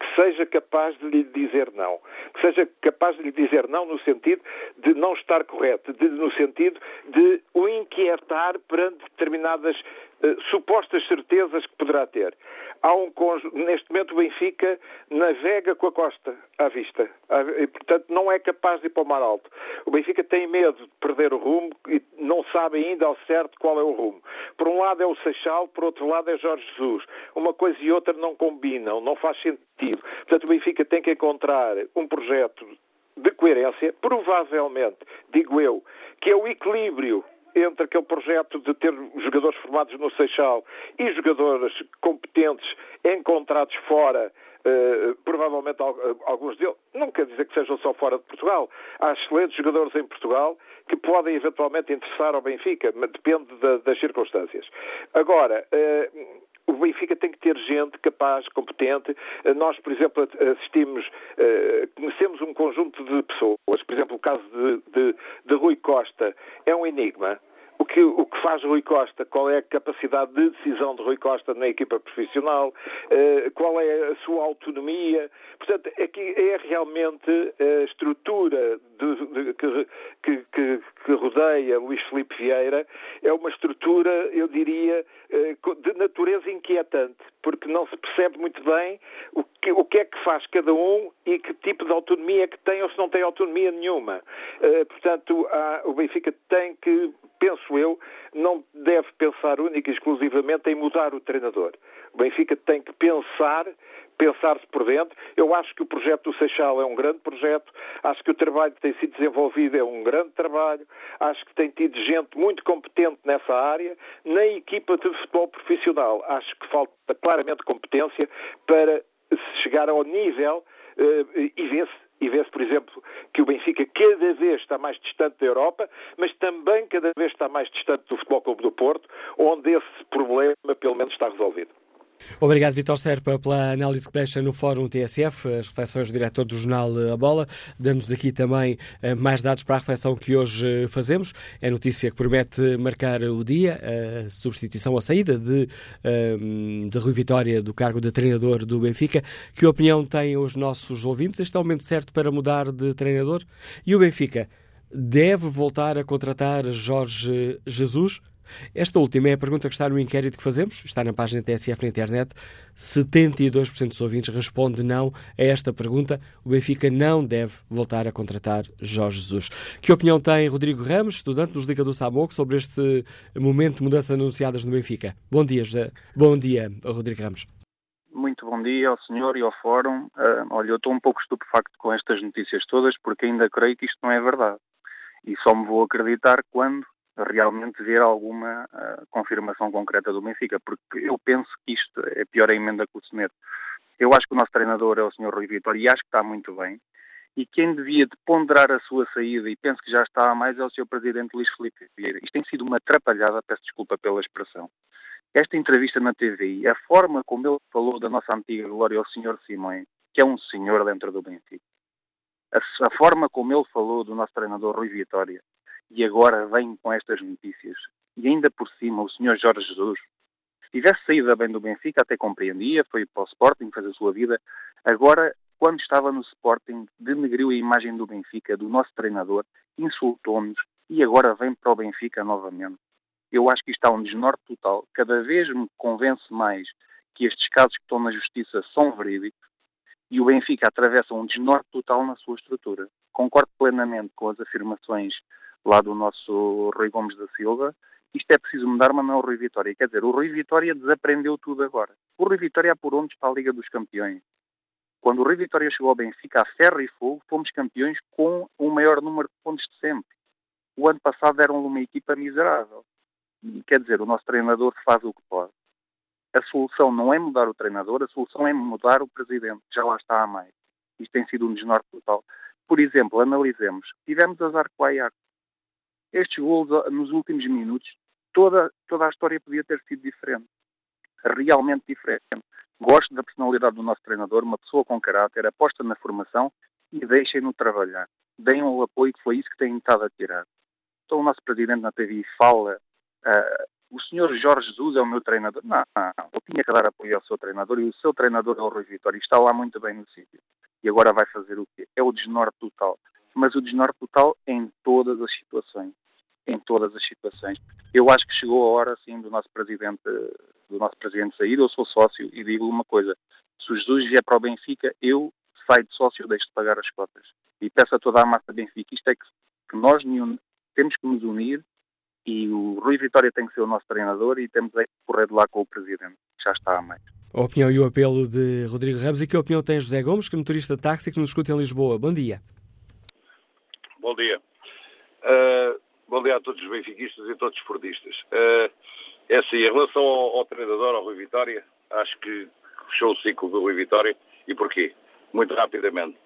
que seja capaz de lhe dizer não. Que seja capaz de lhe dizer não no sentido de não estar correto, de, no sentido de o inquietar perante determinadas uh, supostas certezas que poderá ter há um neste momento o Benfica navega com a costa à vista e portanto não é capaz de ir para o mar alto. O Benfica tem medo de perder o rumo e não sabe ainda ao certo qual é o rumo. Por um lado é o Seixal, por outro lado é Jorge Jesus. Uma coisa e outra não combinam, não faz sentido. Portanto o Benfica tem que encontrar um projeto de coerência, provavelmente, digo eu, que é o equilíbrio entre aquele projeto de ter jogadores formados no Seixal e jogadores competentes encontrados fora, uh, provavelmente alguns deles, não quer dizer que sejam só fora de Portugal. Há excelentes jogadores em Portugal que podem eventualmente interessar ao Benfica, mas depende da, das circunstâncias. Agora, uh, o Benfica tem que ter gente capaz, competente. Eh, nós, por exemplo, assistimos, conhecemos um conjunto de pessoas, por exemplo, o caso de, de, de Rui Costa é um enigma o que, o que faz Rui Costa, qual é a capacidade de decisão de Rui Costa na equipa profissional, uh, qual é a sua autonomia. Portanto, aqui é realmente a estrutura de, de, que, que, que, rodeia Luís Felipe Vieira, é uma estrutura, eu diria, uh, de natureza inquietante, porque não se percebe muito bem o que, o que é que faz cada um e que tipo de autonomia é que tem ou se não tem autonomia nenhuma. Uh, portanto, há, o Benfica tem que penso eu, não deve pensar única e exclusivamente em mudar o treinador. O Benfica tem que pensar, pensar-se por dentro. Eu acho que o projeto do Seixal é um grande projeto, acho que o trabalho que tem sido desenvolvido é um grande trabalho, acho que tem tido gente muito competente nessa área. Na equipa de futebol profissional, acho que falta claramente competência para chegar ao nível uh, e ver-se e vê-se, por exemplo, que o Benfica cada vez está mais distante da Europa, mas também cada vez está mais distante do Futebol Clube do Porto, onde esse problema pelo menos está resolvido. Obrigado, Vitor Serpa, pela análise que deixa no Fórum TSF, as reflexões do diretor do jornal A Bola. Damos aqui também eh, mais dados para a reflexão que hoje eh, fazemos. É notícia que promete marcar o dia, a substituição, a saída de, eh, de Rui Vitória do cargo de treinador do Benfica. Que opinião têm os nossos ouvintes? Este é o momento certo para mudar de treinador? E o Benfica deve voltar a contratar Jorge Jesus? Esta última é a pergunta que está no inquérito que fazemos, está na página TSF na internet. 72% dos ouvintes responde não a esta pergunta. O Benfica não deve voltar a contratar Jorge Jesus. Que opinião tem Rodrigo Ramos, estudante nos Liga do Samoco, sobre este momento de mudanças anunciadas no Benfica? Bom dia, José. Bom dia, Rodrigo Ramos. Muito bom dia ao senhor e ao fórum. Uh, olha, eu estou um pouco estupefacto com estas notícias todas porque ainda creio que isto não é verdade. E só me vou acreditar quando realmente ver alguma uh, confirmação concreta do Benfica, porque eu penso que isto é pior a emenda que o Seneto. Eu acho que o nosso treinador é o Sr. Rui Vitória e acho que está muito bem. E quem devia de ponderar a sua saída, e penso que já está a mais, é o Sr. Presidente Luís Felipe Vieira. Isto tem sido uma atrapalhada, peço desculpa pela expressão. Esta entrevista na TVI, a forma como ele falou da nossa antiga glória ao Sr. Simões, que é um senhor dentro do Benfica, a, a forma como ele falou do nosso treinador Rui Vitória, e agora vem com estas notícias. E ainda por cima, o senhor Jorge Jesus, se tivesse saído bem do Benfica, até compreendia, foi para o Sporting, fez a sua vida. Agora, quando estava no Sporting, denegriu a imagem do Benfica, do nosso treinador, insultou-nos e agora vem para o Benfica novamente. Eu acho que isto está um desnorte total. Cada vez me convence mais que estes casos que estão na Justiça são verídicos e o Benfica atravessa um desnorte total na sua estrutura. Concordo plenamente com as afirmações lá do nosso Rui Gomes da Silva, isto é preciso mudar, mas não é o Rui Vitória. Quer dizer, o Rui Vitória desaprendeu tudo agora. O Rui Vitória por onde está a Liga dos Campeões. Quando o Rui Vitória chegou ao Benfica, a ferro e fogo, fomos campeões com o maior número de pontos de sempre. O ano passado eram uma equipa miserável. Quer dizer, o nosso treinador faz o que pode. A solução não é mudar o treinador, a solução é mudar o presidente. Já lá está a mais. Isto tem sido um desnorte total. Por exemplo, analisemos. Tivemos azar com o Ajax estes gols nos últimos minutos, toda, toda a história podia ter sido diferente. Realmente diferente. Gosto da personalidade do nosso treinador, uma pessoa com caráter, aposta na formação e deixem-no trabalhar. Deem o apoio, que foi isso que têm estado a tirar. Então o nosso presidente na TV fala, uh, o senhor Jorge Jesus é o meu treinador. Não, não, eu tinha que dar apoio ao seu treinador e o seu treinador é o Rui Vitória e está lá muito bem no sítio. E agora vai fazer o quê? É o desnorte total. Mas o desnorte total em todas as situações em todas as situações. Eu acho que chegou a hora, sim, do nosso presidente, do nosso presidente sair. Eu sou sócio e digo uma coisa: se o Jesus vier para o Benfica, eu saio de sócio, deixo de pagar as cotas. E peço a toda a massa benfiquista é que, que nós temos que nos unir e o Rui Vitória tem que ser o nosso treinador e temos é que correr de lá com o presidente. Já está a mais. A opinião e o apelo de Rodrigo Ramos. E que opinião tem José Gomes, que é motorista de táxi que nos escuta em Lisboa? Bom dia. Bom dia. Uh, Bom dia a todos os benfiquistas e todos os fordistas. Uh, é assim, em relação ao, ao, treinador, ao Rui Vitória, acho que fechou o ciclo do Rui Vitória. E porquê? Muito rapidamente.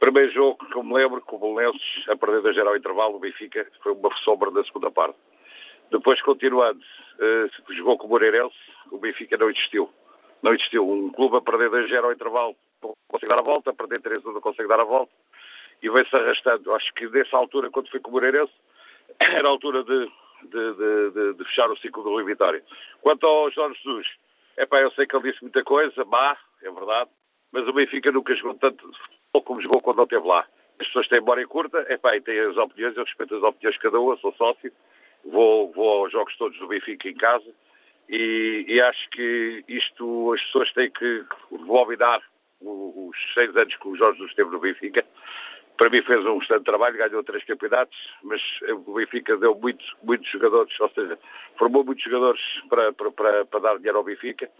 Primeiro jogo me lembro, com o Bolonenses, a perder da geral intervalo, o Benfica foi uma sombra da segunda parte. Depois, continuando, uh, jogou com o Moreirense, o Benfica não existiu. Não existiu. Um clube a perder da geral intervalo não consegue dar a volta, a perder 3 não consegue dar a volta. E vem-se arrastando. Acho que dessa altura, quando foi com o Moreirense, era a altura de, de, de, de, fechar o ciclo do Rui Vitória. Quanto ao Jorge Jesus, é pá, eu sei que ele disse muita coisa, má, é verdade, mas o Benfica nunca jogou tanto como jogou quando ele esteve lá. As pessoas têm memória curta, é pá, e têm as opiniões, eu respeito as opiniões de cada um, eu sou sócio, vou, vou aos jogos todos do Benfica em casa e, e acho que isto as pessoas têm que rebobinar os seis anos que o Jorge Jesus esteve no Benfica para mim fez um excelente trabalho, ganhou três campeonatos, mas o Benfica deu muitos, muitos jogadores, ou seja, formou muitos jogadores para, para, para, para dar dinheiro ao Benfica.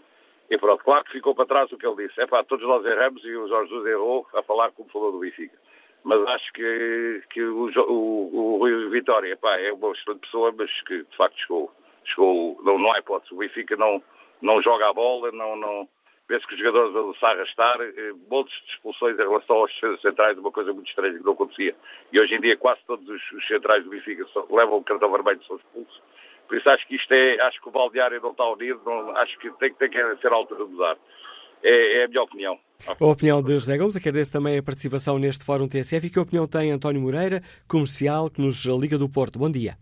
E pronto, claro que ficou para trás o que ele disse. É pá, todos nós erramos e o Jorge Jesus errou a falar como falou do Benfica. Mas acho que, que o, o, o Rui Vitória epá, é uma excelente pessoa, mas que de facto chegou. chegou não, não há hipótese. O Benfica não, não joga a bola, não, não, vê-se que os jogadores vão se arrastar, eh, montes de expulsões em relação aos centrais, uma coisa muito estranha que não acontecia. E hoje em dia quase todos os, centrais do Benfica levam o cartão vermelho são expulsos. Por isso acho que isto é, acho que o baldeário não está unido, não, acho que tem, tem que ser a altura de mudar. É, é a minha opinião. A opinião de José Gomes, agradeço também a participação neste Fórum TSF e que opinião tem António Moreira, comercial, que nos liga do Porto. Bom dia.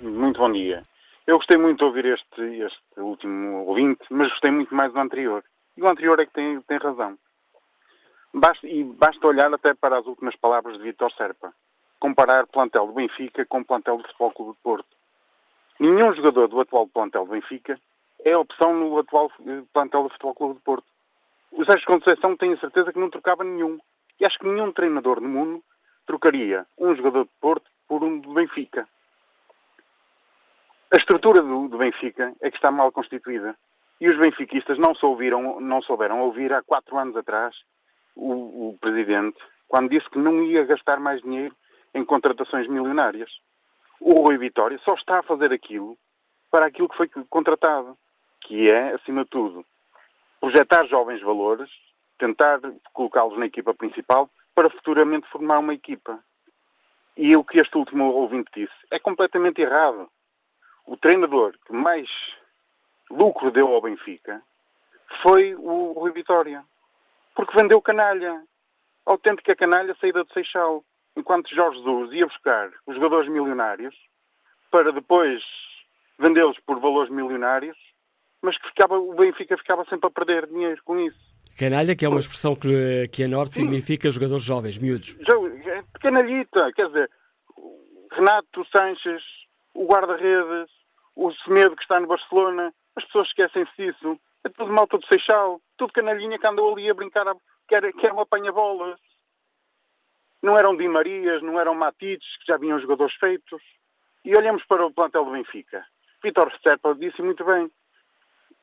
Muito bom dia. Eu gostei muito de ouvir este, este último ouvinte, mas gostei muito mais do anterior. E o anterior é que tem, tem razão. Basta, e basta olhar até para as últimas palavras de Vitor Serpa. Comparar plantel do Benfica com plantel do Futebol Clube de Porto. Nenhum jogador do atual plantel do Benfica é opção no atual eh, plantel do Futebol Clube de Porto. O Sérgio Conceição tem a certeza que não trocava nenhum. E acho que nenhum treinador no mundo trocaria um jogador de Porto por um do Benfica. A estrutura do, do, Benfica é que está mal constituída. E os benfiquistas não, souberam, não souberam ouvir há quatro anos atrás o, o presidente quando disse que não ia gastar mais dinheiro em contratações milionárias. O Rui Vitória só está a fazer aquilo para aquilo que foi contratado, que é, acima de tudo, projetar jovens valores, tentar colocá-los na equipa principal para futuramente formar uma equipa. E o que este último ouvinte disse é completamente errado. O treinador que mais lucro deu ao Benfica foi o Rui Vitória. Porque vendeu canalha. Autêntica canalha saída de Seixal. Enquanto Jorge Jesus ia buscar os jogadores milionários para depois vendê-los por valores milionários, mas que ficava, o Benfica ficava sempre a perder dinheiro com isso. Canalha, que é uma expressão que, que a Norte significa jogadores jovens, miúdos. É canalhita, quer dizer, Renato Sanches, o guarda-redes, o Semedo que está no Barcelona, as pessoas esquecem-se disso. É tudo malta do Seixal, tudo canalhinha que andou ali a brincar, a, que, era, que eram apanha-bolas. Não eram Di Marias, não eram Matites, que já vinham jogadores feitos. E olhamos para o plantel do Benfica. Vitor Serpa disse muito bem,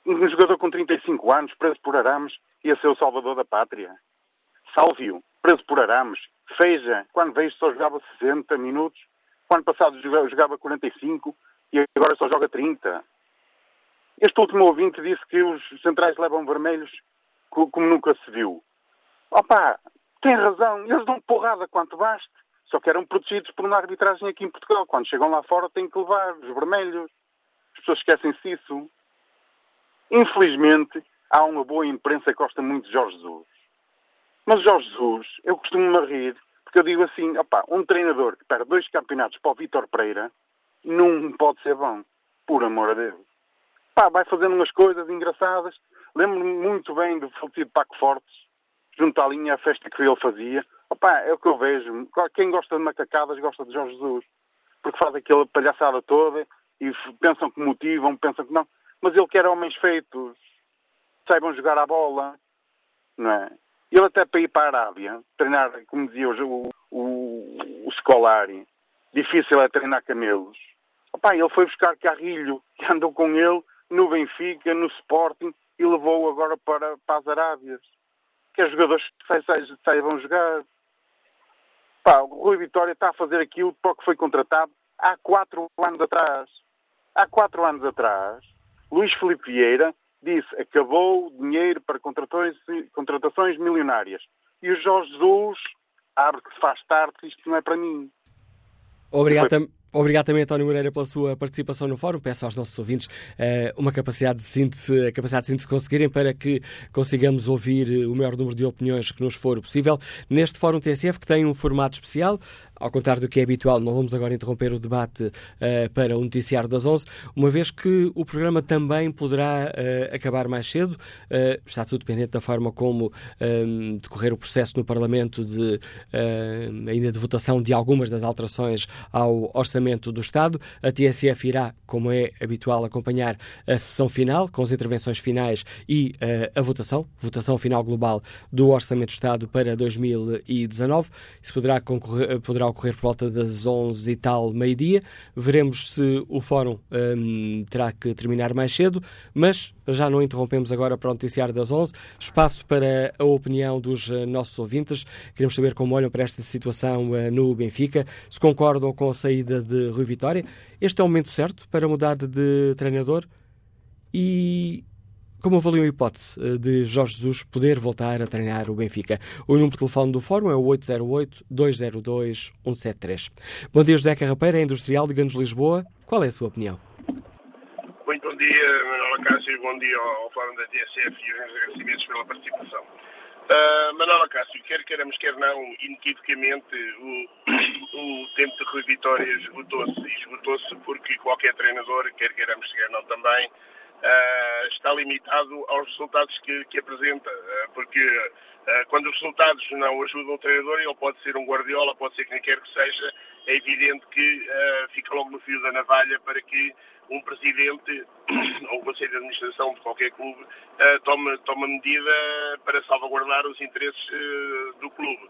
um jogador com 35 anos, preso por arames, ia ser o salvador da pátria. Sálvio, preso por arames. Feija, quando veio só jogava 60 minutos. Quando passado jogava 45 e agora só joga 30. Este último ouvinte disse que os centrais levam vermelhos como nunca se viu. Opa, tem razão. Eles dão porrada quanto baste. Só que eram protegidos por uma arbitragem aqui em Portugal. Quando chegam lá fora têm que levar os vermelhos. As pessoas esquecem-se disso. Infelizmente, há uma boa imprensa que gosta muito de Jorge Jesus. Mas Jorge Jesus, eu costumo-me rir, porque eu digo assim, opá, um treinador que perde dois campeonatos para o Vítor Pereira não pode ser bom, por amor a Deus. Pá, vai fazendo umas coisas engraçadas. Lembro-me muito bem do falecido Paco Fortes, junto à linha, a festa que ele fazia. Opá, é o que eu vejo. Quem gosta de macacadas gosta de Jorge Jesus. Porque faz aquela palhaçada toda e pensam que motivam, pensam que não mas ele quer homens feitos, saibam jogar a bola, não é? Ele até para ir para a Arábia, treinar, como dizia o, o, o Scolari, difícil é treinar camelos. Opa, ele foi buscar Carrilho, que andou com ele no Benfica, no Sporting, e levou agora para, para as Arábias. Que os jogadores saibam jogar. Pá, o Rui Vitória está a fazer aquilo para o que foi contratado há quatro anos atrás. Há quatro anos atrás, Luís Felipe Vieira disse acabou o dinheiro para contratações, contratações milionárias. E o Jorge Jesus abre que se faz tarde, isto não é para mim. Obrigado, Foi... Obrigado também, António Moreira, pela sua participação no fórum. Peço aos nossos ouvintes uh, uma capacidade de síntese, a capacidade de síntese conseguirem para que consigamos ouvir o maior número de opiniões que nos for possível neste fórum TSF, que tem um formato especial ao contrário do que é habitual, não vamos agora interromper o debate uh, para o noticiário das 11, uma vez que o programa também poderá uh, acabar mais cedo. Está tudo dependente da forma como decorrer o processo no Parlamento de, ainda de votação de algumas das alterações ao Orçamento do Estado. A TSF irá, como é habitual, acompanhar a sessão final, com as intervenções finais e a votação, votação final global do Orçamento do Estado para 2019. Isso poderá, concorrer, poderá ocorrer por volta das 11 e tal, meio-dia. Veremos se o fórum hum, terá que terminar mais cedo, mas já não interrompemos agora para o noticiário das 11. Espaço para a opinião dos uh, nossos ouvintes. Queremos saber como olham para esta situação uh, no Benfica, se concordam com a saída de Rui Vitória. Este é o momento certo para mudar de treinador e como avaliam a hipótese eh, de Jorge Jesus poder voltar a treinar o Benfica? O número de telefone do Fórum é o 808-202-173. Bom dia, José Carrapeira, industrial de Ganos Lisboa. Qual é a sua opinião? Cássio, bom dia ao Fórum da TSF e os agradecimentos pela participação. Uh, Manuela Cássio, quer queiramos, quer não, inequivocamente o, (coughs) o tempo de Rui Vitória esgotou-se. E esgotou-se porque qualquer treinador, quer queiramos, quer não também, uh, está limitado aos resultados que, que apresenta. Uh, porque quando os resultados não ajudam o treinador, ele pode ser um Guardiola, pode ser quem quer que seja, é evidente que fica logo no fio da navalha para que um presidente (clears throat) ou um conselho de administração de qualquer clube uh, toma, toma medida para salvaguardar os interesses do clube.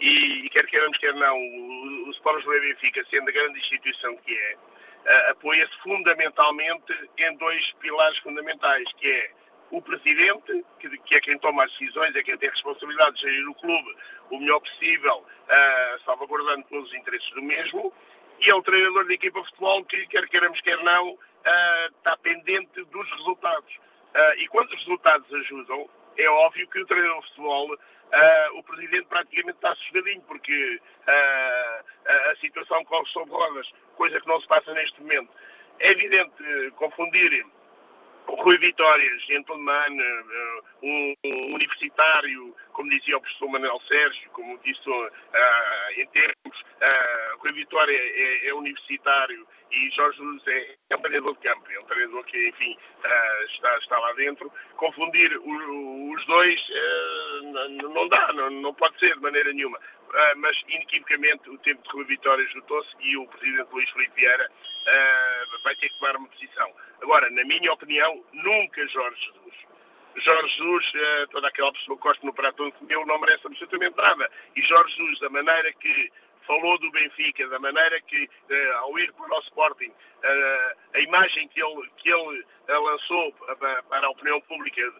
E, e, quer queiramos, quer não, o, o Sport do Benfica, sendo a grande instituição que é, apoia-se fundamentalmente em dois pilares fundamentais, que é o presidente, que, que, é quem toma as decisões, é quem tem a responsabilidade de gerir o clube o melhor possível, uh, salvaguardando todos os interesses do mesmo, e é o treinador da equipa de futebol que, quer queiramos, quer não, uh, está pendente dos resultados. Uh, e quando os resultados ajudam, é óbvio que o treinador de futebol, uh, o presidente praticamente está sossegadinho, porque a situação corre sobre rodas, coisa que não se passa neste momento. É evidente confundir o Rui Vitórias, gentleman, um, um universitário, como dizia o professor Manuel Sérgio, como disse uh, em termos, uh, Rui Vitória é, é, universitário e Jorge Luz é, é, um treinador de campo, é um treinador que, enfim, uh, está, está lá dentro. Confundir o, os dois não dá, não, não pode ser de maneira nenhuma. Uh, mas inequivocamente o tempo de Rui Vitória esgotou-se e o Presidente Luís Filipe Vieira uh, vai ter que tomar uma posição. Agora, na minha opinião, nunca Jorge Jesus. Jorge Jesus, uh, toda aquela pessoa que gosta no prato onde comeu, não merece absolutamente nada. E Jorge Jesus, da maneira que falou do Benfica, da maneira que, ao ir para o Sporting, a imagem que ele, que ele lançou para a opinião pública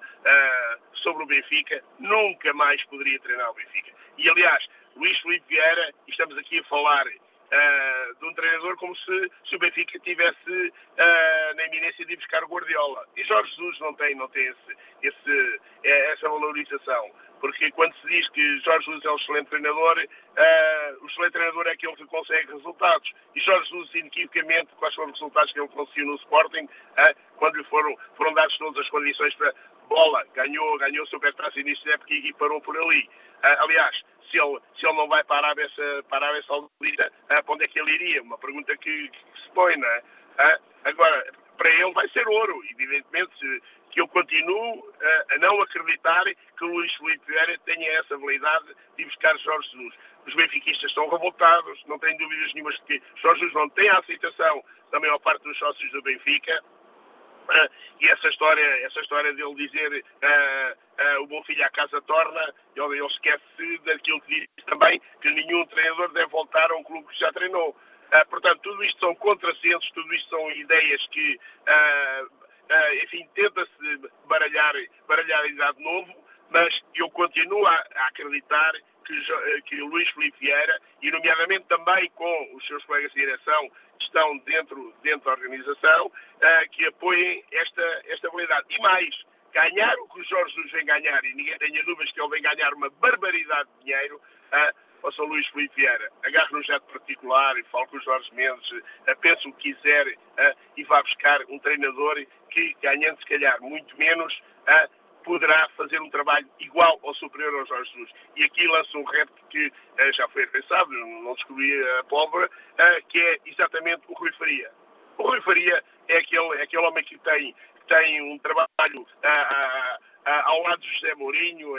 sobre o Benfica, nunca mais poderia treinar o Benfica. E, aliás, Luís Felipe Vieira, e estamos aqui a falar uh, de um treinador como se, se o Benfica tivesse uh, na iminência de ir buscar o Guardiola. E Jorge Jesus não tem, não tem esse, esse, eh, essa valorização. Porque quando se diz que Jorge Jesus é um excelente treinador, uh, o excelente treinador é aquele que consegue resultados. E Jorge Jesus, inequivocamente, quais foram os resultados que ele conseguiu no Sporting, quando lhe foram, foram dadas todas as condições para bola, ganhou, ganhou Supertaça início da época e parou por ali. aliás, se ele, se ele não vai para a Arábia, para a Arábia Saudita, ah, para onde é que ele iria? Uma pergunta que, que se põe, não é? Ah, agora, para ele vai ser ouro, evidentemente, que eu continuo a, a não acreditar que o Luís Felipe Vieira tenha essa habilidade de buscar Jorge Jesus. Os benfiquistas estão revoltados, não tenho dúvidas nenhumas de que Jorge Jesus não tem a aceitação da maior parte dos sócios do Benfica, Uh, (laughs) e essa história, essa história dele dizer uh, uh, o bom filho à casa torna, ele, ele esquece daquilo que diz também, que nenhum treinador deve voltar a um clube que já treinou. portanto, tudo isto são contrassensos, tudo isto são ideias que, enfim, tenta-se baralhar, baralhar a idade novo, mas eu continuo a, a acreditar que, que Luís Felipe Vieira, e nomeadamente também com os seus colegas de direção, estão dentro, dentro da organização, uh, que apoiem esta, esta habilidade. E mais, ganhar o que o Jorge Jesus vem ganhar, e ninguém tenha dúvidas que ele vem ganhar uma barbaridade de dinheiro, uh, ao São Luís Felipe Vieira, agarre no jato particular e fale com o Jorge Mendes, pense o que quiser e vá buscar um treinador que, ganhando se calhar muito menos, poderá fazer um trabalho igual ou superior ao Jorge Jesus. E aqui lança um repto que uh, já foi pensado, não descobri a pólvora, uh, que é exatamente o Rui Faria. O Rui Faria é aquele, é aquele homem que tem, tem um trabalho uh, ao lado de José Mourinho.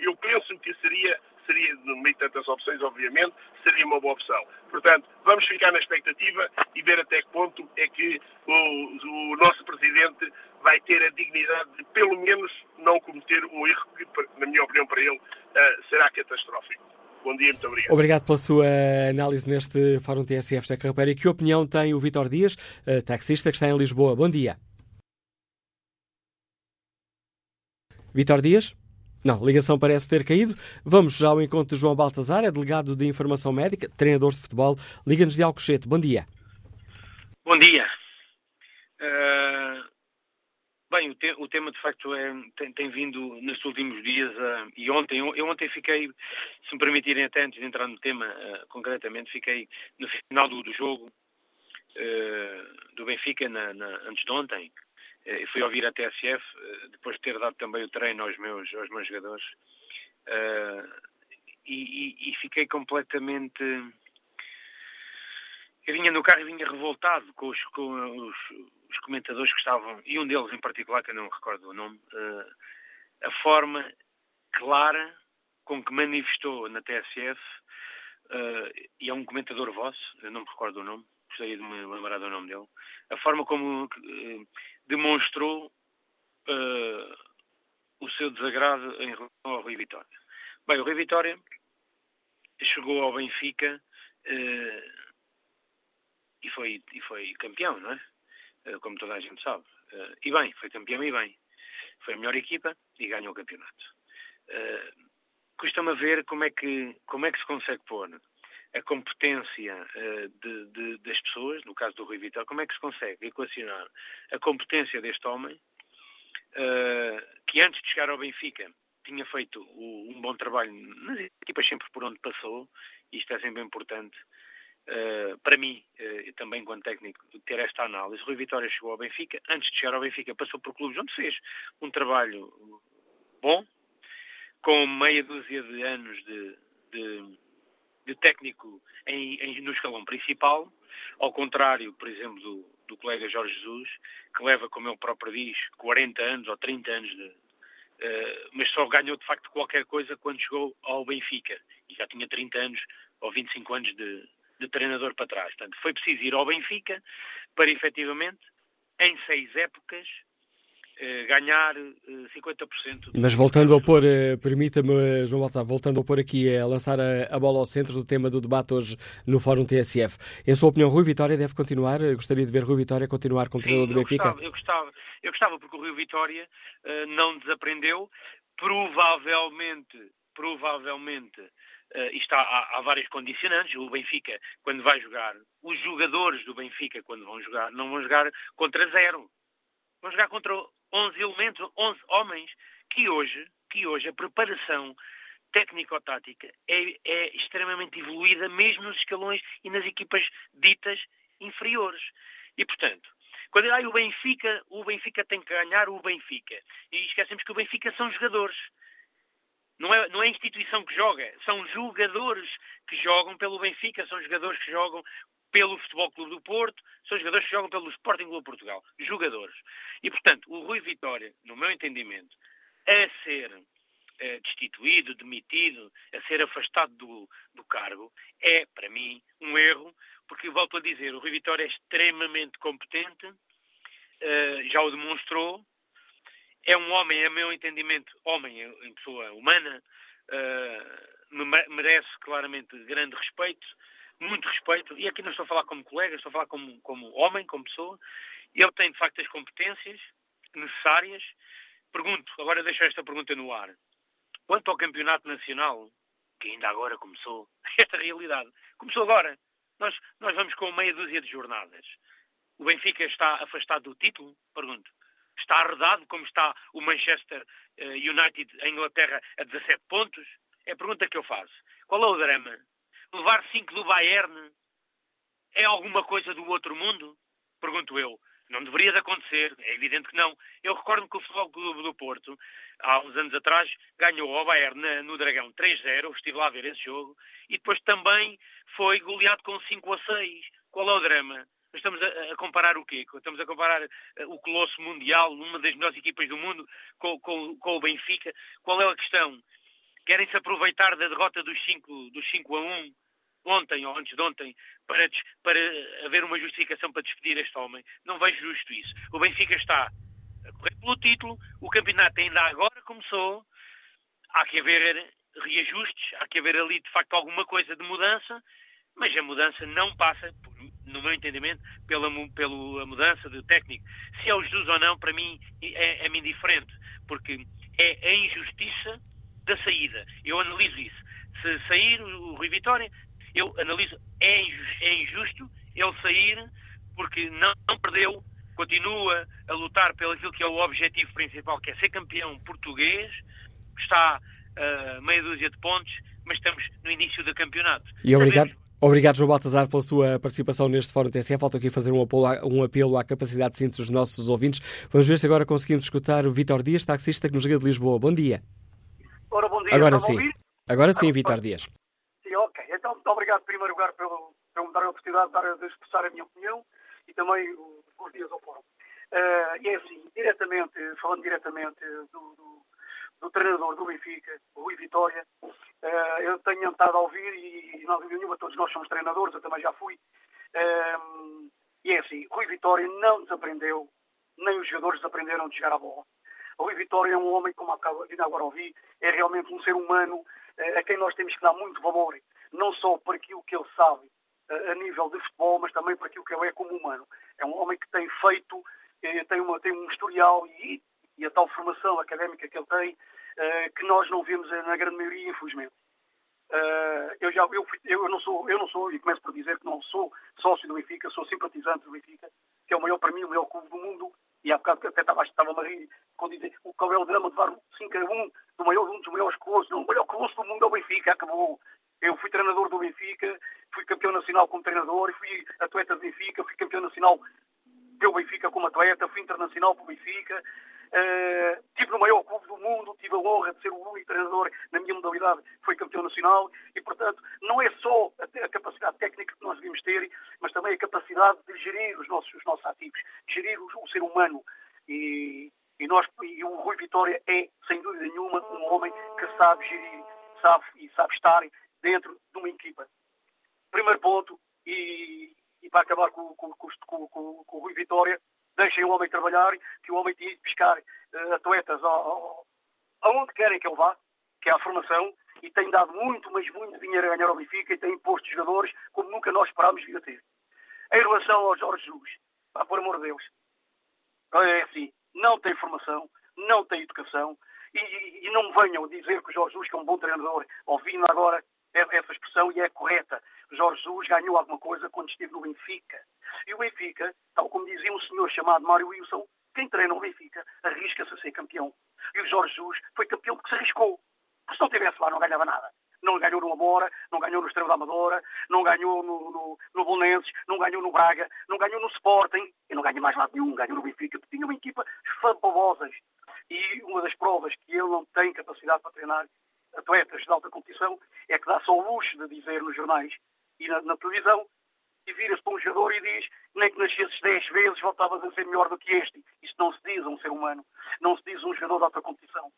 Eu penso que seria seria, no meio de tantas opções, obviamente, seria uma boa opção. Portanto, vamos ficar na expectativa e ver até que ponto é que o, o nosso Presidente vai ter a dignidade de, pelo menos, não cometer um erro que, na minha opinião, para ele, uh, será catastrófico. Bom dia, muito obrigado. Obrigado pela sua análise neste Fórum TSF José Carreira. E que opinião tem o Vitor Dias, uh, taxista que está em Lisboa? Bom dia. Vitor Dias? Não, ligação parece ter caído. Vamos já ao encontro de João Baltazar, é delegado de Informação Médica, treinador de futebol. Liga-nos de Alcochete. Bom dia. Bom dia. Uh, bem, o, te o, tema de facto é, tem, tem, vindo nestes últimos dias uh, e ontem, eu, eu, ontem fiquei, se me permitirem até antes de entrar no tema uh, concretamente, fiquei no final do, do jogo do Benfica, na, na, antes de ontem, Uh, fui ouvir a TSF, uh, depois de ter dado também o treino aos meus, aos meus jogadores, e, e, e, fiquei completamente. Eu vinha no carro e vinha revoltado com os, com os, os comentadores que estavam, e um deles em particular, que eu não recordo o nome, a forma clara com que manifestou na TSF, e é um comentador vosso, eu não me recordo o nome, gostaria de me lembrar do nome dele, a forma como demonstrou uh, o seu desagrado em relação ao Rui Vitória. Bem, o Rui Vitória chegou ao Benfica e, foi, e foi campeão, não é? como toda a gente sabe. e bem, foi campeão e bem. Foi a melhor equipa e ganhou o campeonato. Uh, custa-me ver como é, que, como é que se consegue pôr a competência uh, de, de, das pessoas, no caso do Rui Vital, como é que se consegue equacionar a competência deste homem, uh, que antes de chegar ao Benfica tinha feito um bom trabalho nas equipas sempre por onde passou, e isto é sempre importante, uh, para mim, também enquanto técnico, ter esta análise. Rui Vitória chegou ao Benfica, antes de chegar ao Benfica passou por clubes onde fez um trabalho bom, com meia dúzia de anos de, de, de técnico em, em, no escalão principal, ao contrário, por exemplo, do, do colega Jorge Jesus, que leva, como ele próprio diz, 40 anos ou 30 anos de, Uh, mas só ganhou de facto qualquer coisa quando chegou ao Benfica e já tinha 30 anos ou 25 anos de, de treinador para trás. Portanto, foi preciso ir ao Benfica para efetivamente, em seis épocas, ganhar 50%. Eh, Mas voltando a pôr, eh, permita-me, João Baltar, voltando a pôr aqui, a lançar a, a, bola ao centro do tema do debate hoje no Fórum TSF. Em sua opinião, Rui Vitória deve continuar? Gostaria de ver Rui Vitória continuar como treinador do Benfica? Gostava, eu gostava, eu gostava porque o Rui Vitória uh, não desaprendeu. Provavelmente, provavelmente, uh, está, há, há vários condicionantes. O Benfica, quando vai jogar, os jogadores do Benfica, quando vão jogar, não vão jogar contra zero. Vão jogar contra 11 elementos, 11 homens, que hoje, que hoje a preparação técnico-tática é, é extremamente evoluída, mesmo nos escalões e nas equipas ditas inferiores. E, portanto, quando ah, o Benfica, o Benfica tem que ganhar o Benfica. E esquecemos que o Benfica são jogadores. Não é, não é a instituição que joga, são jogadores que jogam pelo Benfica, são jogadores que jogam pelo Futebol Clube do Porto, são jogadores que jogam pelo Sporting Clube Portugal. Jogadores. E, portanto, o Rui Vitória, no meu entendimento, a ser eh, destituído, demitido, a ser afastado do, do cargo, é, para mim, um erro, porque, volto a dizer, o Rui Vitória é extremamente competente, uh, já o demonstrou, é um homem, a meu entendimento, homem em pessoa humana, uh, merece claramente grande respeito, muito respeito, e aqui não estou a falar como colega, estou a falar como, como homem, como pessoa. Ele tem, de facto, as competências necessárias. Pergunto, agora deixo esta pergunta no ar. Quanto ao campeonato nacional, que ainda agora começou, (laughs) esta realidade, começou agora. Nós, nós vamos com meia dúzia de jornadas. O Benfica está afastado do título? Pergunto. Está arredado como está o Manchester eh, United em Inglaterra a 17 pontos? É a pergunta que eu faço. Qual é o drama? Levar 5 do Bayern é alguma coisa do outro mundo? Pergunto eu. Não deveria de acontecer, é evidente que não. Eu recordo que o Futebol Clube do Porto, há uns anos atrás, ganhou ao Bayern no Dragão 3-0, estive lá a ver esse jogo, e depois também foi goleado com 5 a 6. Qual é o drama? Estamos a, a, comparar o quê? Estamos a comparar uh, o Colosso Mundial, uma das melhores equipas do mundo, com, com, com o Benfica. Qual é a questão? Querem se aproveitar da derrota dos 5 dos 5 a 1 ontem ou antes de ontem para, para haver uma justificação para despedir este homem. Não vejo justo isso. O Benfica está a correr pelo título, o campeonato ainda agora começou, há que haver reajustes, há que haver ali de facto alguma coisa de mudança, mas a mudança não passa, no meu entendimento, pela, pela mudança de técnico. Se é o Jesus ou não, para mim é, é indiferente, porque é a injustiça da saída. Eu analiso isso. Se sair o Rui Vitória, eu analiso, é injusto, é injusto ele sair porque não, não, perdeu, continua a lutar pelo aquilo que é o objetivo principal, que é ser campeão português, está a uh, meia dúzia de pontos, mas estamos no início do campeonato. E obrigado. Obrigado, João Baltazar, pela sua participação neste Fórum TSE. Falta aqui fazer um apelo, um apelo à capacidade de síntese dos nossos ouvintes. Vamos ver se agora conseguimos escutar o Vítor Dias, taxista que nos liga de Lisboa. Bom dia. Ora, bom dia. Agora sim. Agora sim, Vítor Dias. Sim, ok. Então, muito obrigado, em primeiro lugar, pelo, por me dar a oportunidade de, de expressar a minha opinião e também os dias ao Fórum. Uh, e é assim, diretamente, falando diretamente do, do, do treinador do Benfica, o Rui Vitória, uh, eu tenho estado a ouvir e, não dúvida nenhuma, todos nós somos treinadores, eu também já fui. Uh, e é assim, Rui Vitória não desaprendeu, nem os jogadores desaprenderam de chegar à bola. O Rui Vitória é um homem, como ainda agora ouvi, é realmente um ser humano a quem nós temos que dar muito valor, não só por aquilo que ele sabe a nível de futebol, mas também por aquilo que ele é como humano. É um homem que tem feito eh, tem, uma, tem um historial e, e a tal formação académica que ele tem, que nós não vemos na grande maioria, infelizmente. Uh, eu, já, eu, eu, não sou, eu não sou, e começo por dizer que não sou sócio do Benfica, sou simpatizante do Benfica, que é o maior, para mim, o melhor clube do mundo, e há bocado até estava, estava a rir quando dizer qual é o drama de levar 5 a 1 do maior, um dos maiores não, o maior clube do mundo é o Benfica, acabou. Eu fui treinador do Benfica, fui campeão nacional como treinador, fui atleta do Benfica, fui campeão nacional pelo Benfica como atleta, fui internacional pelo Benfica, uh, tive no maior clube do mundo, tive a honra de ser o único treinador na minha modalidade, foi campeão nacional e, portanto, não é só a, a, capacidade técnica que nós devemos ter, mas também a capacidade de gerir os nossos, os nossos ativos, gerir o, o ser humano. E, e, nós, e o Rui Vitória é, sem dúvida nenhuma, um homem que sabe gerir, sabe e sabe estar dentro de uma equipa. Primeiro ponto, e, e para acabar com, com, com, com, o Rui Vitória, deixem o homem trabalhar, que o homem tinha de pescar uh, atletas ao, aonde querem que ele vá, que é a formação, e tem dado muito, mas muito dinheiro a ganhar ao Benfica e tem imposto jogadores como nunca nós vir a ter. Em relação ao Jorge Jesus, pá, por amor de Deus, é assim, não tem formação, não tem educação, e, e, não venham dizer que o Jorge Jesus, que é um bom treinador, ouvindo agora essa expressão e é correta. Jorge Jesus ganhou alguma coisa quando esteve no Benfica. E o Benfica, tal como dizia um senhor chamado Mário Wilson, quem treina o Benfica arrisca-se a ser campeão. E o Jorge Jesus foi campeão porque se arriscou. Porque se não estivesse lá não ganhava nada. Não ganhou no Amora, não ganhou no Estrela da Amadora, não ganhou no, no, no Bolonenses, não ganhou no Braga, não ganhou no Sporting e não ganhou mais lado nenhum. Ganhou no Benfica, porque tinha uma equipa fabulosas. E uma das provas que ele não tem capacidade para treinar atletas de alta competição, é que dá só o luxo de dizer nos jornais e na, na televisão, e vira-se para um jogador e diz nem que nascesses 10 vezes voltavas a ser melhor do que este. Isto não se diz a um ser humano, não se diz a um jogador de alta competição.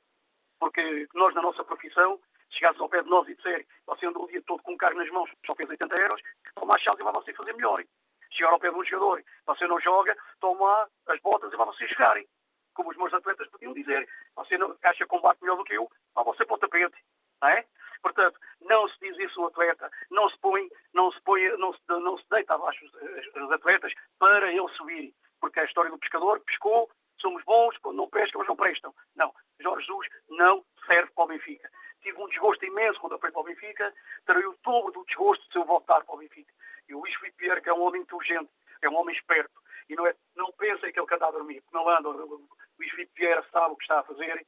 Porque nós, na nossa profissão, se chegasses ao pé de nós e disser você andou o dia todo com um carro nas mãos, só fez 80 euros, toma a chave e vai você fazer melhor. Chegar ao pé de um jogador, você não joga, toma as botas e vai você jogarem como os meus atletas podiam dizer. Você não, acha combate melhor do que eu, vá você para o tapete. Não é? Portanto, não se diz isso ao atleta, não se põe, não se põe, não se, não se deita abaixo os, atletas para ele subir. Porque é a história do pescador, pescou, somos bons, quando não pescam, eles não prestam. Não, Jorge Jesus não serve para o Benfica. Tive um desgosto imenso quando eu fui para o Benfica, terei o dobro do desgosto se eu voltar para o Benfica. E o Luís Filipe Vieira, que é um homem inteligente, é um homem esperto, e não, é, não pensem que ele canta a dormir, não anda. O Luís Filipe Vieira sabe o que está a fazer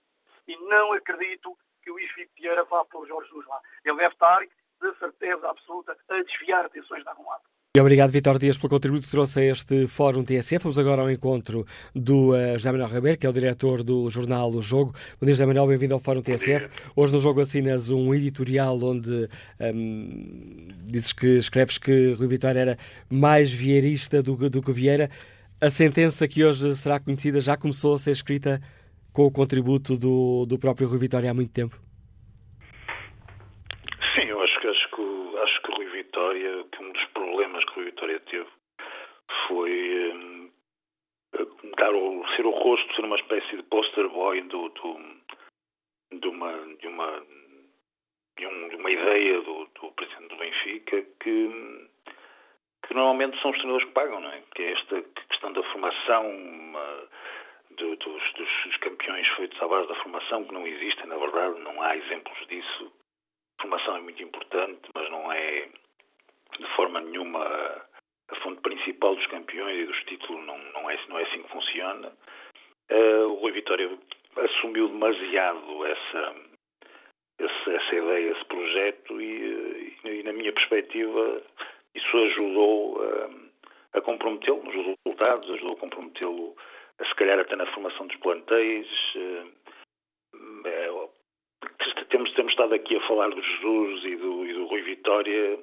e não acredito que o Luís Filipe Vieira vá pôr o Jorge Jesus lá. Ele deve estar, de certeza absoluta, a desviar atenções de algum lado. E obrigado, Vitor Dias, pelo contributo que trouxe a este Fórum TSF. Vamos agora ao encontro do uh, José Manuel Ribeiro, que é o diretor do jornal O Jogo. Bom dia, José Manuel, bem-vindo ao Fórum TSF. Hoje no Jogo assinas um editorial onde um, dizes que escreves que Rui Vitória era mais vieirista do, do que Vieira. A sentença que hoje será conhecida já começou a ser escrita com o contributo do, do próprio Rui Vitória há muito tempo? Sim, eu acho que, acho que, acho que Rui Vitória, que um dos problemas que Rui Vitória teve foi um, dar o, ser o rosto, ser uma espécie de poster boy do, do, de, uma, de, uma, de, um, de uma ideia do, do presidente do Benfica que que normalmente são os treinadores que pagam, não é? Que é esta questão da formação uma, do, dos, dos, campeões feitos à base da formação, que não existem, na verdade, não há exemplos disso. A formação é muito importante, mas não é de forma nenhuma a fonte principal dos campeões e dos títulos, não, não, é, não é assim que funciona. Uh, o Rui Vitória assumiu demasiado essa, essa, essa ideia, esse projeto, e, e, e na minha perspectiva isso ajudou a comprometê-lo nos resultados, ajudou a comprometê-lo, se calhar até na formação dos plantéis. É, temos, temos estado aqui a falar do Jesus e do, e do Rui Vitória.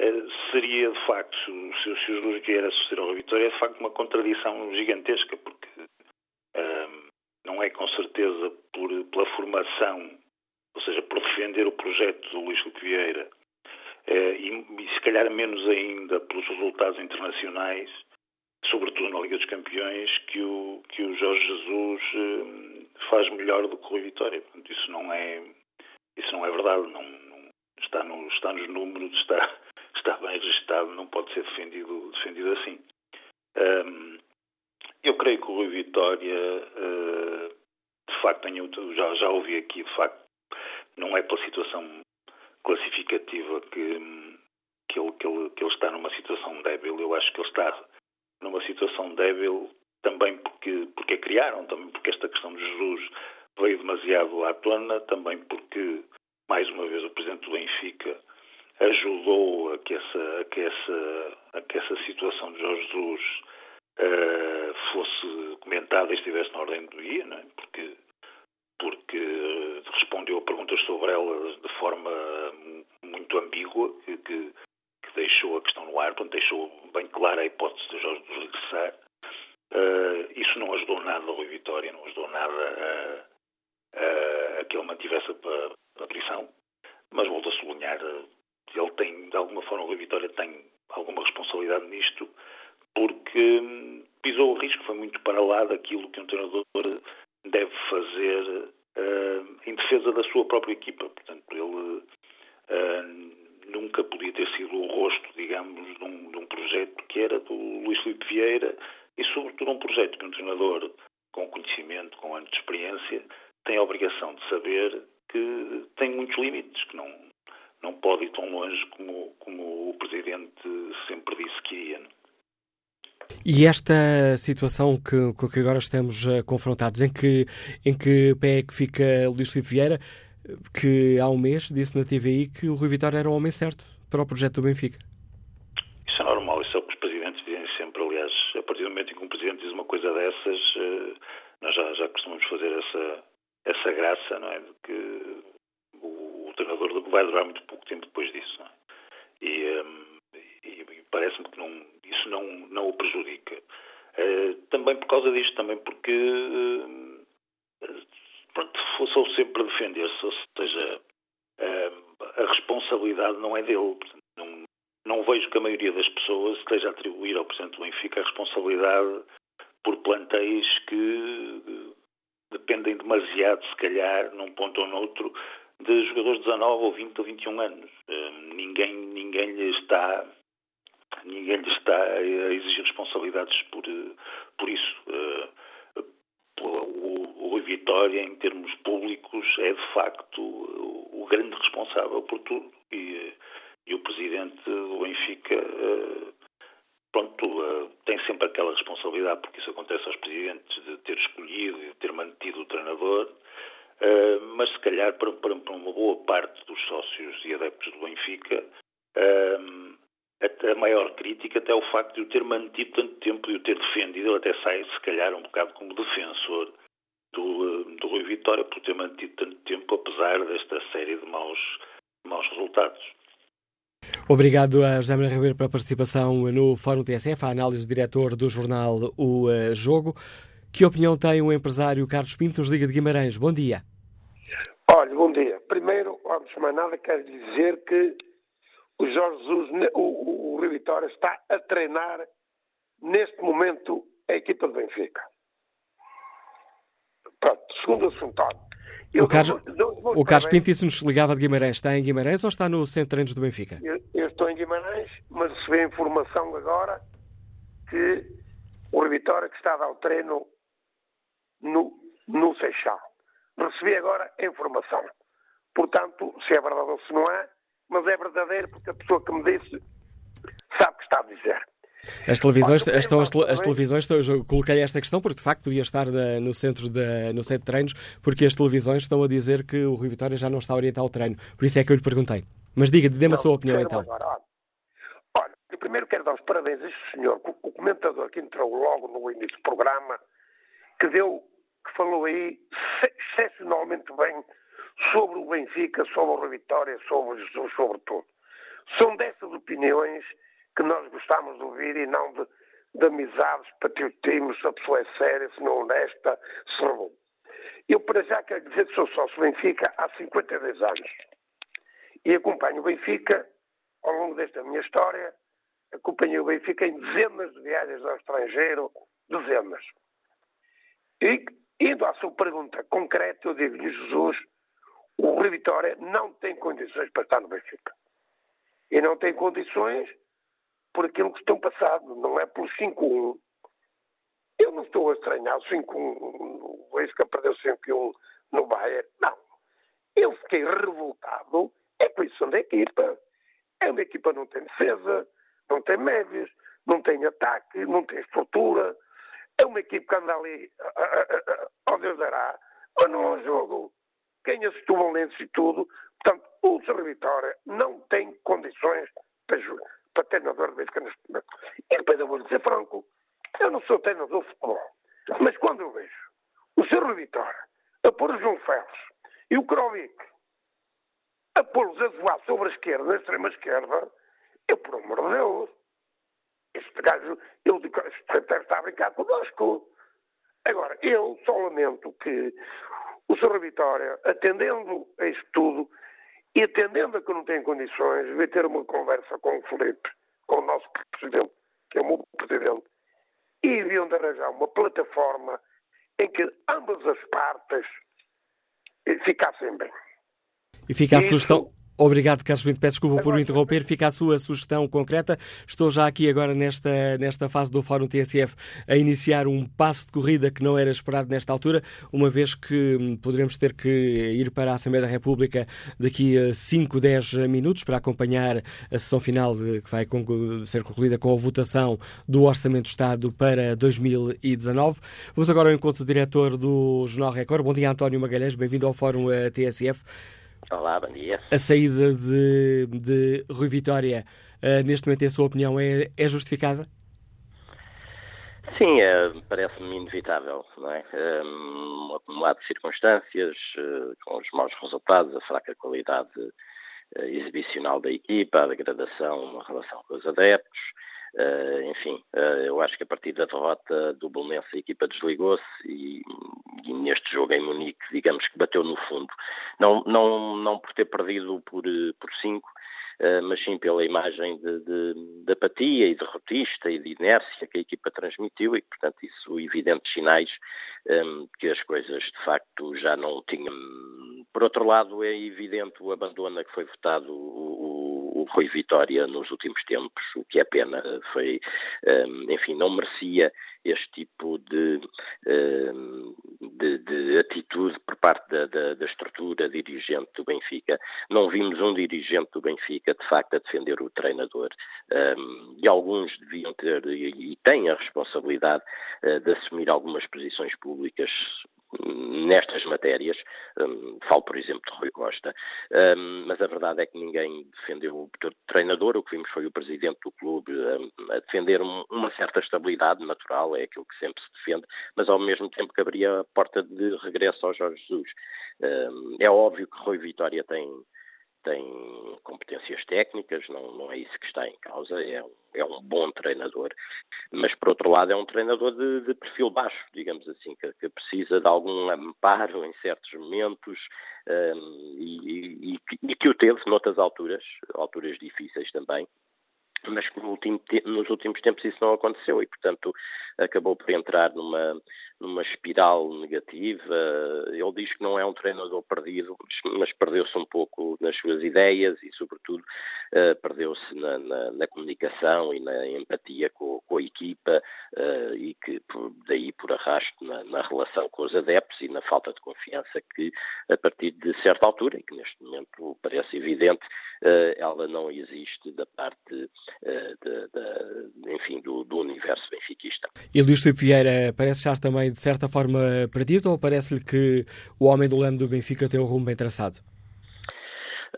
É, seria de facto, se, se o Jesus vier assistir ao Rui Vitória, é de facto uma contradição gigantesca, porque não é com certeza por, pela formação, ou seja, por defender o projeto do Luís Filipe Vieira, eh, e, e se calhar menos ainda pelos resultados internacionais, sobretudo na Liga dos Campeões, que o, que o Jorge Jesus eh, faz melhor do que o Rui Vitória. Portanto, isso não é, isso não é verdade, não, não está, no, está nos números, está, está bem registado, não pode ser defendido, defendido assim. Um, eu creio que o Rui Vitória, uh, de facto, tenho, já, já ouvi aqui, de facto, não é pela situação classificativa que, que, ele, que, ele, que ele está numa situação débil. Eu acho que ele está numa situação débil também porque, porque a criaram, também porque esta questão de Jesus veio demasiado à tona, também porque, mais uma vez, o Presidente do Benfica ajudou a que essa, a que essa, a que essa situação de Jorge Jesus uh, fosse comentada e estivesse na ordem do dia, é? porque, porque respondeu a perguntas sobre ela de forma muito ambígua, que, que deixou a questão no ar, portanto, deixou bem clara a hipótese de Jorge Jesus regressar. Uh, isso não ajudou nada a Rui Vitória, não ajudou nada a, a, a que ele mantivesse a, a prisão, mas volto a sublinhar, ele tem, de alguma forma, o Rui Vitória tem alguma responsabilidade nisto, porque hum, pisou o risco, foi muito para lá daquilo que um treinador deve fazer uh, em defesa da sua própria equipa. Portanto, ele uh, nunca podia ter sido o rosto, digamos, de um, de um, projeto que era do Luís Filipe Vieira e, sobretudo, um projeto que um treinador com conhecimento, com anos de experiência, tem a obrigação de saber que tem muitos limites, que não, não pode ir tão longe como, como o Presidente sempre disse que ia. E esta situação que, que agora estamos uh, confrontados, em que, em que pé é que fica Luís Filipe Vieira, que há um mês disse na TVI que o Rui Vitória era o homem certo para o projeto do Benfica? Isso é normal, isso é o que os presidentes dizem sempre. Aliás, a partir do momento em que um presidente diz uma coisa dessas, uh, nós já, já costumamos fazer essa, essa graça, não é? De que o, o treinador vai durar muito pouco tempo depois disso, não é? E, um, e, e parece-me que não, isso não, não o prejudica. Uh, também por causa disto, também porque uh, pronto, sou sempre a defender-se, ou seja, uh, a responsabilidade não é dele. Não, não vejo que a maioria das pessoas esteja a atribuir ao Presidente do Benfica a responsabilidade por plantéis que dependem demasiado, se calhar, num ponto ou noutro, de jogadores de 19 ou 20 ou 21 anos. ninguém, ninguém lhe está ninguém lhe está a exigir responsabilidades por, por isso. Eh, o, o Vitória, em termos públicos, é de facto o grande responsável por tudo. E, e o presidente do Benfica, eh, pronto, eh, tem sempre aquela responsabilidade, porque isso acontece aos presidentes, de ter escolhido e de ter mantido o treinador. mas se calhar para, para, uma boa parte dos sócios e adeptos do Benfica, a, maior crítica até o facto de o ter mantido tanto tempo e o ter defendido, ele até sai, se calhar, um bocado como defensor do, do Rui Vitória por ter mantido tanto tempo, apesar desta série de maus, maus resultados. Obrigado a José Maria Ribeiro pela participação no Fórum TSF, a análise do diretor do jornal O eh, Jogo. Que opinião tem o empresário Carlos Pinto, nos Liga de Guimarães? Bom dia. Olha, bom dia. Primeiro, antes de mais nada, quero dizer que o Jorge Jesus, o, o, o Rio Vitória, está a treinar neste momento a equipa do Benfica. Pronto, segundo assunto. Eu o Carlos, o Carlos Pinto disse-nos ligava de Guimarães. Está em Guimarães ou está no centro de treinos do Benfica? Eu, eu, estou em Guimarães, mas recebi a informação agora que o Vitória que está a dar o treino no, no Seixal. Recebi agora a informação. Portanto, se é verdade ou se não é, mas é verdadeiro porque a pessoa que me disse sabe o que está a dizer. As televisões, Olha, estão, as, as televisões, eu coloquei esta questão porque de facto podia estar no, centro de, no centro de treinos, porque as televisões estão a dizer que o Rui Vitória já não está a orientar o treino. Por isso é que eu lhe perguntei. Mas diga, dê-me a sua opinião então. Agora, olha, olha, primeiro quero dar os parabéns a este senhor, o comentador que entrou logo no início do programa, que deu, que falou aí excepcionalmente bem sobre o Benfica, sobre a Vitória, sobre Jesus, sobre tudo. São dessas opiniões que nós gostamos de ouvir e não de, de amizades, patriotismo, se a pessoa é séria, se não honesta, se não. Eu, para já, quero dizer que sou sócio Benfica há 52 anos. E acompanho o Benfica ao longo desta minha história. Acompanhei o Benfica em dezenas de viagens ao estrangeiro, dezenas. E, indo à sua pergunta concreta, eu digo-lhe, Jesus, o Rui Vitória não tem condições para estar no Benfica. E não tem condições por aquilo que estão passado, não é pelo 5-1. Eu não estou a estranhar o 5-1, o Benfica perdeu 5-1 no Bayern, não. Eu fiquei revoltado é com isso da equipa. É uma equipa não tem defesa, não tem médios, não tem ataque, não tem estrutura. É uma equipa que anda ali ao Deus dará, ou não ao jogo. O Lenço e tudo. Portanto, o Vitória não tem condições para, para treinador de Benfica neste momento. E depois eu vou dizer franco, eu não sou treinador de futebol, mas quando eu vejo o Serra Vitória a pôr o João Félix e o Krovic a pô-los a voar sobre a esquerda, na extrema esquerda, eu, por amor de Deus, este gajo, ele estar a brincar connosco. Agora, eu só lamento que o Sr. Vitória, atendendo a isto tudo e atendendo a que não tem condições, vai ter uma conversa com o Felipe, com o nosso Presidente, que é o meu Presidente, e deviam de arranjar uma plataforma em que ambas as partes ficassem bem. E fica a sugestão. Obrigado, Carlos Pinto. Peço desculpa por interromper. Fica a sua sugestão concreta. Estou já aqui agora nesta, nesta fase do Fórum TSF a iniciar um passo de corrida que não era esperado nesta altura, uma vez que hum, poderemos ter que ir para a Assembleia da República daqui a 5, 10 minutos para acompanhar a sessão final de, que vai ser concluída com a votação do Orçamento do Estado para 2019. Vamos agora ao encontro do diretor do Jornal Record. Bom dia, António Magalhães. Bem-vindo ao Fórum eh, TSF. Olá, bom dia. A saída de, de Rui Vitória, uh, neste momento, em sua opinião, é, é justificada? Sim, é, parece-me inevitável, não é? Um, acumulado de circunstâncias, uh, com os maus resultados, a fraca qualidade uh, exibicional da equipa, a degradação na relação com os adeptos, Uh, enfim, uh, eu acho que a partir da derrota do Bolonense a equipa desligou-se e, e, neste jogo em Munique, digamos que bateu no fundo. Não, não, não por ter perdido por, por cinco, uh, mas sim pela imagem de, de, de, apatia e derrotista e de inércia que a equipa transmitiu e, portanto, isso evidentes sinais um, que as coisas de facto já não tinham. Por outro lado, é evidente o abandono que foi votado o Rui Vitória nos últimos tempos, o que é pena, foi, hum, enfim, não merecia este tipo de, hum, de, de atitude por parte da, da, da, estrutura dirigente do Benfica. Não vimos um dirigente do Benfica, de facto, a defender o treinador. Um, e alguns deviam ter, e, têm a responsabilidade uh, de assumir algumas posições públicas nestas matérias, um, falo por exemplo de Rui Costa, um, mas a verdade é que ninguém defendeu o treinador, o que vimos foi o presidente do clube um, a defender um, uma certa estabilidade natural, é aquilo que sempre se defende, mas ao mesmo tempo que abria a porta de regresso ao Jorge Jesus. Hum, é óbvio que Rui Vitória tem tem competências técnicas, não, não é isso que está em causa, é um, é um bom treinador, mas por outro lado é um treinador de, de perfil baixo, digamos assim, que, que, precisa de algum amparo em certos momentos um, e, e, e, que o teve noutras alturas, alturas difíceis também, mas no último, nos últimos tempos isso não aconteceu e, portanto, acabou por entrar numa, numa espiral negativa. Ele diz que não é um treinador perdido, mas perdeu-se um pouco nas suas ideias e, sobretudo, uh, perdeu-se na, na, na, comunicação e na empatia com, com a equipa uh, e que, daí por arrasto, na, na, relação com os adeptos e na falta de confiança que, a partir de certa altura, e que neste momento parece evidente, uh, ela não existe da parte, de, de, enfim, do, do universo benfiquista. E Luís Filipe Vieira parece estar também de certa forma perdido ou parece-lhe que o homem do leme do Benfica tem um rumo bem traçado?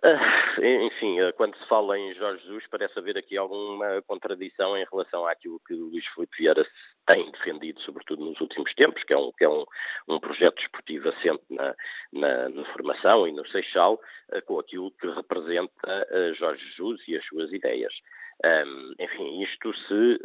Uh, enfim, uh, quando se fala em Jorge Jesus, parece haver aqui alguma contradição em relação àquilo que o Luís Filipe Vieira tem defendido, sobretudo nos últimos tempos, que é um, que é um, um projeto desportivo assente na, na, na, formação e no Seixal, uh, com aquilo que representa Jorge Jesus e as suas ideias. Um, enfim, isto se,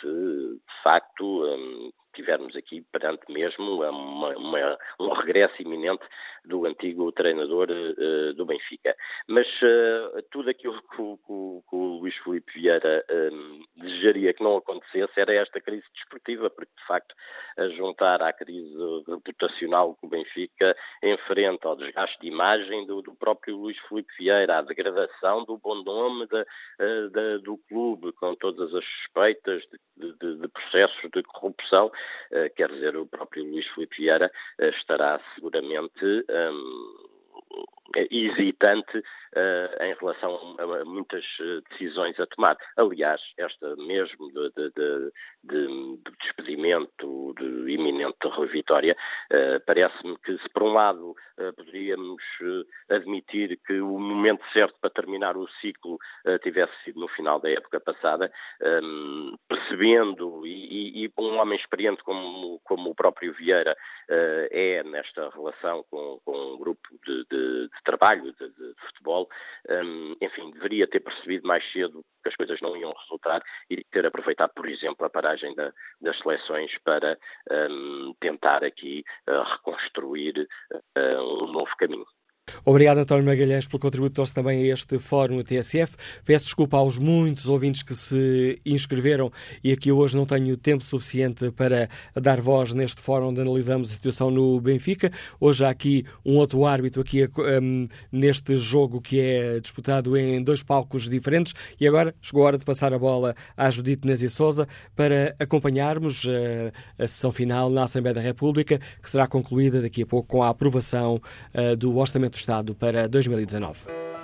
se de facto um, tivermos aqui perante mesmo uma, uma, um regresso iminente do antigo treinador uh, do Benfica. Mas uh, tudo aquilo que, que, que, o Luís Filipe Vieira um, desejaria que não acontecesse era esta crise desportiva, porque de facto a juntar à crise reputacional que o Benfica enfrenta, ao desgaste de imagem do, do próprio Luís Filipe Vieira, à degradação do bom nome uh, do clube, com todas as suspeitas de, de, de processos de corrupção, quer dizer, o próprio Luís Filipe Vieira eh, estará seguramente um, hesitante uh, em relação a, muitas decisões a tomar. Aliás, esta mesmo de, de, de, de despedimento de iminente Rui Vitória, uh, parece-me que se por um lado uh, poderíamos admitir que o momento certo para terminar o ciclo tivesse sido no final da época passada, um, percebendo e, e, e, um homem experiente como, como o próprio Vieira é nesta relação com, com um grupo de, de trabalho, de, de, de futebol, um, enfim, deveria ter percebido mais cedo que as coisas não iam resultar e ter aproveitado, por exemplo, a paragem da, das seleções para um, tentar aqui uh, reconstruir uh, um novo caminho. Obrigado, António Magalhães, pelo contributo trouxe também a este fórum da TSF. Peço desculpa aos muitos ouvintes que se inscreveram e aqui hoje não tenho tempo suficiente para dar voz neste fórum onde analisamos a situação no Benfica. Hoje há aqui um outro árbitro aqui um, neste jogo que é disputado em dois palcos diferentes e agora chegou a hora de passar a bola à Judite Nezi Souza para acompanharmos uh, a sessão final na Assembleia da República que será concluída daqui a pouco com a aprovação uh, do Orçamento do Estado para 2019.